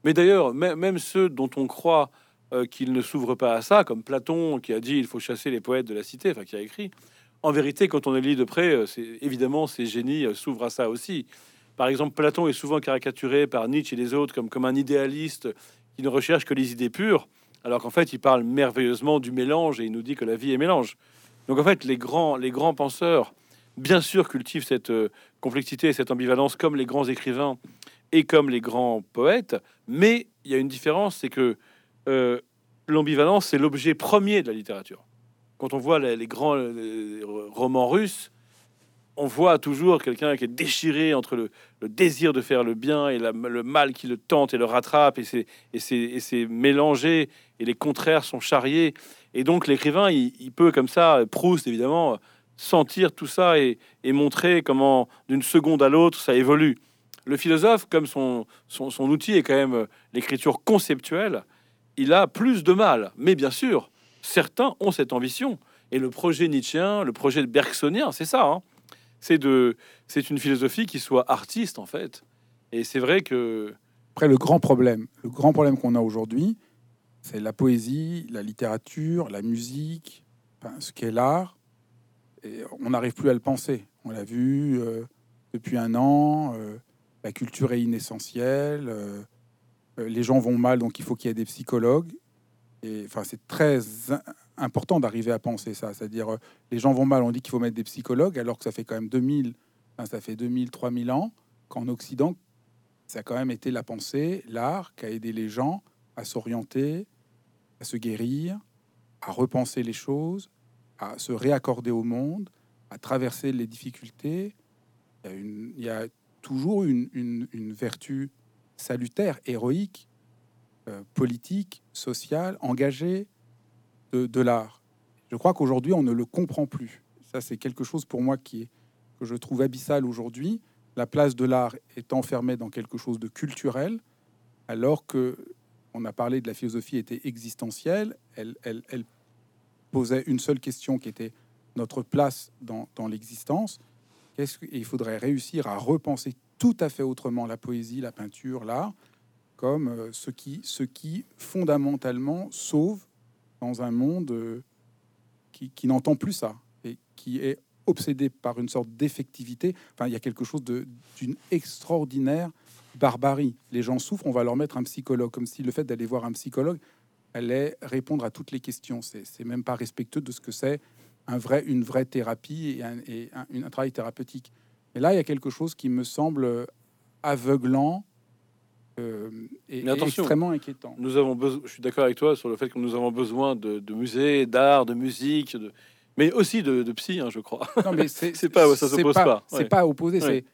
Mais d'ailleurs, même ceux dont on croit euh, qu'ils ne s'ouvrent pas à ça, comme Platon qui a dit il faut chasser les poètes de la cité, enfin qui a écrit. En vérité, quand on les lit de près, euh, c'est évidemment ces génies euh, s'ouvrent à ça aussi. Par exemple, Platon est souvent caricaturé par Nietzsche et les autres comme, comme un idéaliste qui ne recherche que les idées pures, alors qu'en fait, il parle merveilleusement du mélange et il nous dit que la vie est mélange. Donc en fait, les grands, les grands penseurs bien sûr, cultive cette euh, complexité et cette ambivalence comme les grands écrivains et comme les grands poètes. Mais il y a une différence, c'est que euh, l'ambivalence, c'est l'objet premier de la littérature. Quand on voit les, grands romans russes, on voit toujours quelqu'un qui est déchiré entre le, désir de faire le bien et le mal qui le tente et le rattrape, et c'est, mélangé, et les contraires sont charriés. Et donc l'écrivain, il, peut comme ça, Proust évidemment, sentir tout ça et, montrer comment d'une seconde à l'autre ça évolue. Le philosophe, comme son, son, outil est quand même l'écriture conceptuelle, il a plus de mal. Mais bien sûr, certains ont cette ambition. Et le projet nietzschéen, le projet bergsonien, c'est ça. Hein c'est de, c'est une philosophie qui soit artiste en fait. Et c'est vrai que après le grand problème, le grand problème qu'on a aujourd'hui, c'est la poésie, la littérature, la musique, ce qu'est l'art. Et on n'arrive plus à le penser. On l'a vu euh, depuis un an. Euh, la culture est inessentielle. Euh, les gens vont mal, donc il faut qu'il y ait des psychologues. Et enfin, c'est très important d'arriver à penser ça. C'est-à-dire, les gens vont mal, on dit qu'il faut mettre des psychologues, alors que ça fait quand même 2000, ça fait 2000, 3000 ans qu'en Occident, ça a quand même été la pensée, l'art qui a aidé les gens à s'orienter, se guérir, à repenser les choses, à se réaccorder au monde, à traverser les difficultés. Il y a, toujours une, vertu salutaire, héroïque, euh, politique, sociale, engagée, de, l'art. Je crois qu'aujourd'hui, on ne le comprend plus. Ça, c'est quelque chose pour moi qui est, que je trouve abyssal aujourd'hui. La place de l'art est enfermée dans quelque chose de culturel, alors que on a parlé de la philosophie était existentielle. Elle, posait une seule question qui était notre place dans, l'existence. Qu'est-ce il faudrait réussir à repenser tout à fait autrement la poésie, la peinture, l'art, comme euh, ce qui, ce qui fondamentalement sauve dans un monde euh, qui, n'entend plus ça et qui est obsédé par une sorte d'effectivité. Enfin, il y a quelque chose d'une extraordinaire barbarie. Les gens souffrent, on va leur mettre un psychologue, comme si le fait d'aller voir un psychologue allait répondre à toutes les questions. C'est même pas respectueux de ce que c'est un vrai, une vraie thérapie et, un, un, travail thérapeutique. Et là, il y a quelque chose qui me semble aveuglant euh, et, extrêmement inquiétant. Nous avons besoin, je suis d'accord avec toi sur le fait que nous avons besoin de, musées, d'art, de musique, de, mais aussi de, psy, hein, je crois. Non, mais c'est *laughs* pas, ça s'oppose pas. C'est pas opposé,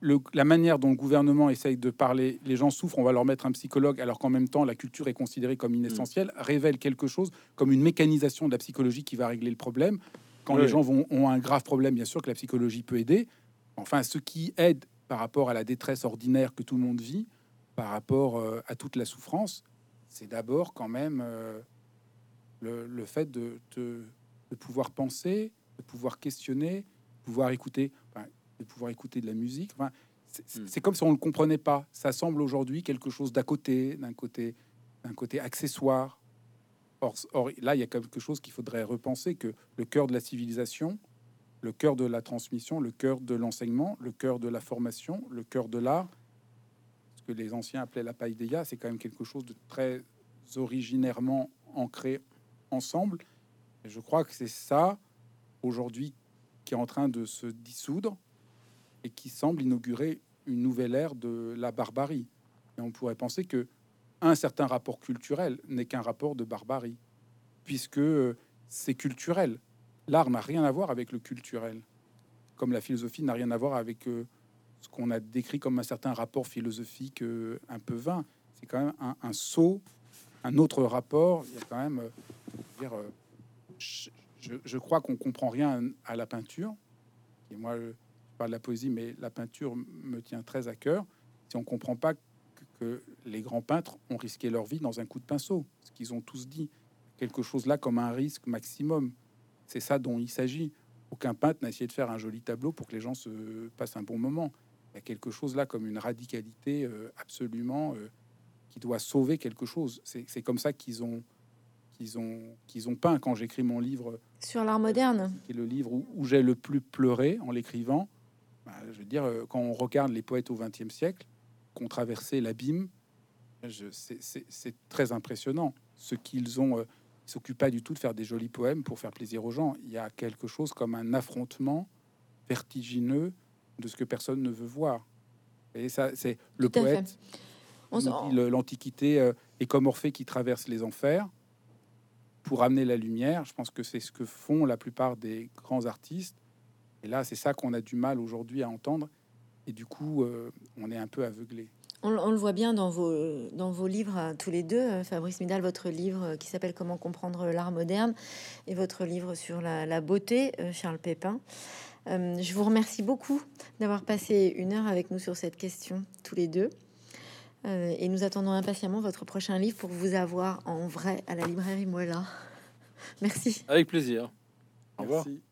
la manière dont le gouvernement essaye de parler. Les gens souffrent, on va leur mettre un psychologue, alors qu'en même temps la culture est considérée comme inessentielle, mm. révèle quelque chose comme une mécanisation de la psychologie qui va régler le problème. Quand les gens vont, ont un grave problème, bien sûr que la psychologie peut aider. Enfin, ce qui aide par rapport à la détresse ordinaire que tout le monde vit, par rapport euh, à toute la souffrance, c'est d'abord quand même euh, le, fait de, de, pouvoir penser, de pouvoir questionner, de pouvoir écouter, de pouvoir écouter de la musique. Enfin, hmm. c'est comme si on ne le comprenait pas. Ça semble aujourd'hui quelque chose d'à côté, d'un côté, d'un côté accessoire. Or, or, là, il y a quelque chose qu'il faudrait repenser que le cœur de la civilisation, le cœur de la transmission, le cœur de l'enseignement, le cœur de la formation, le cœur de l'art, que les anciens appelaient la païdéia, c'est quand même quelque chose de très originairement ancré ensemble. Et je crois que c'est ça, aujourd'hui, qui est en train de se dissoudre et qui semble inaugurer une nouvelle ère de la barbarie. Et on pourrait penser que un certain rapport culturel n'est qu'un rapport de barbarie, puisque c'est culturel. L'art n'a rien à voir avec le culturel, comme la philosophie n'a rien à voir avec euh, ce qu'on a décrit comme un certain rapport philosophique euh, un peu vain. C'est quand même un, saut, un autre rapport. Il quand même, euh, euh, je, crois qu'on comprend rien à la peinture. Et moi, de la poésie, mais la peinture me tient très à cœur. Si on comprend pas que, les grands peintres ont risqué leur vie dans un coup de pinceau, ce qu'ils ont tous dit, quelque chose là comme un risque maximum. C'est ça dont il s'agit. Aucun peintre n'a essayé de faire un joli tableau pour que les gens se passent un bon moment y a quelque chose là comme une radicalité euh, absolument euh, qui doit sauver quelque chose. C'est comme ça qu'ils ont qu'ils ont qu'ils ont peint quand j'écris mon livre sur l'art moderne, qui est le livre où, j'ai le plus pleuré en l'écrivant. Bah, je veux dire, euh, quand on regarde les poètes au XXe siècle, qu'on traversé l'abîme, c'est très impressionnant. Ce qu'ils ont, s'occupent pas du tout de faire des jolis poèmes pour faire plaisir aux gens. Il y a quelque chose comme un affrontement vertigineux de ce que personne ne veut voir. Et ça, c'est le poète. L'Antiquité euh, est comme Orphée qui traverse les enfers pour amener la lumière. Je pense que c'est ce que font la plupart des grands artistes. Et là, c'est ça qu'on a du mal aujourd'hui à entendre. Et du coup, euh, on est un peu aveuglé. On, on le voit bien dans vos, dans vos livres, euh, tous les deux. Euh, Fabrice Midal, votre livre qui s'appelle Comment comprendre l'art moderne et votre livre sur la, la beauté, Charles Pépin. Euh, je vous remercie beaucoup d'avoir passé une heure avec nous sur cette question, tous les deux. Euh, et nous attendons impatiemment votre prochain livre pour vous avoir en vrai à la librairie Moella. *laughs* Merci. Avec plaisir. Au revoir. Merci.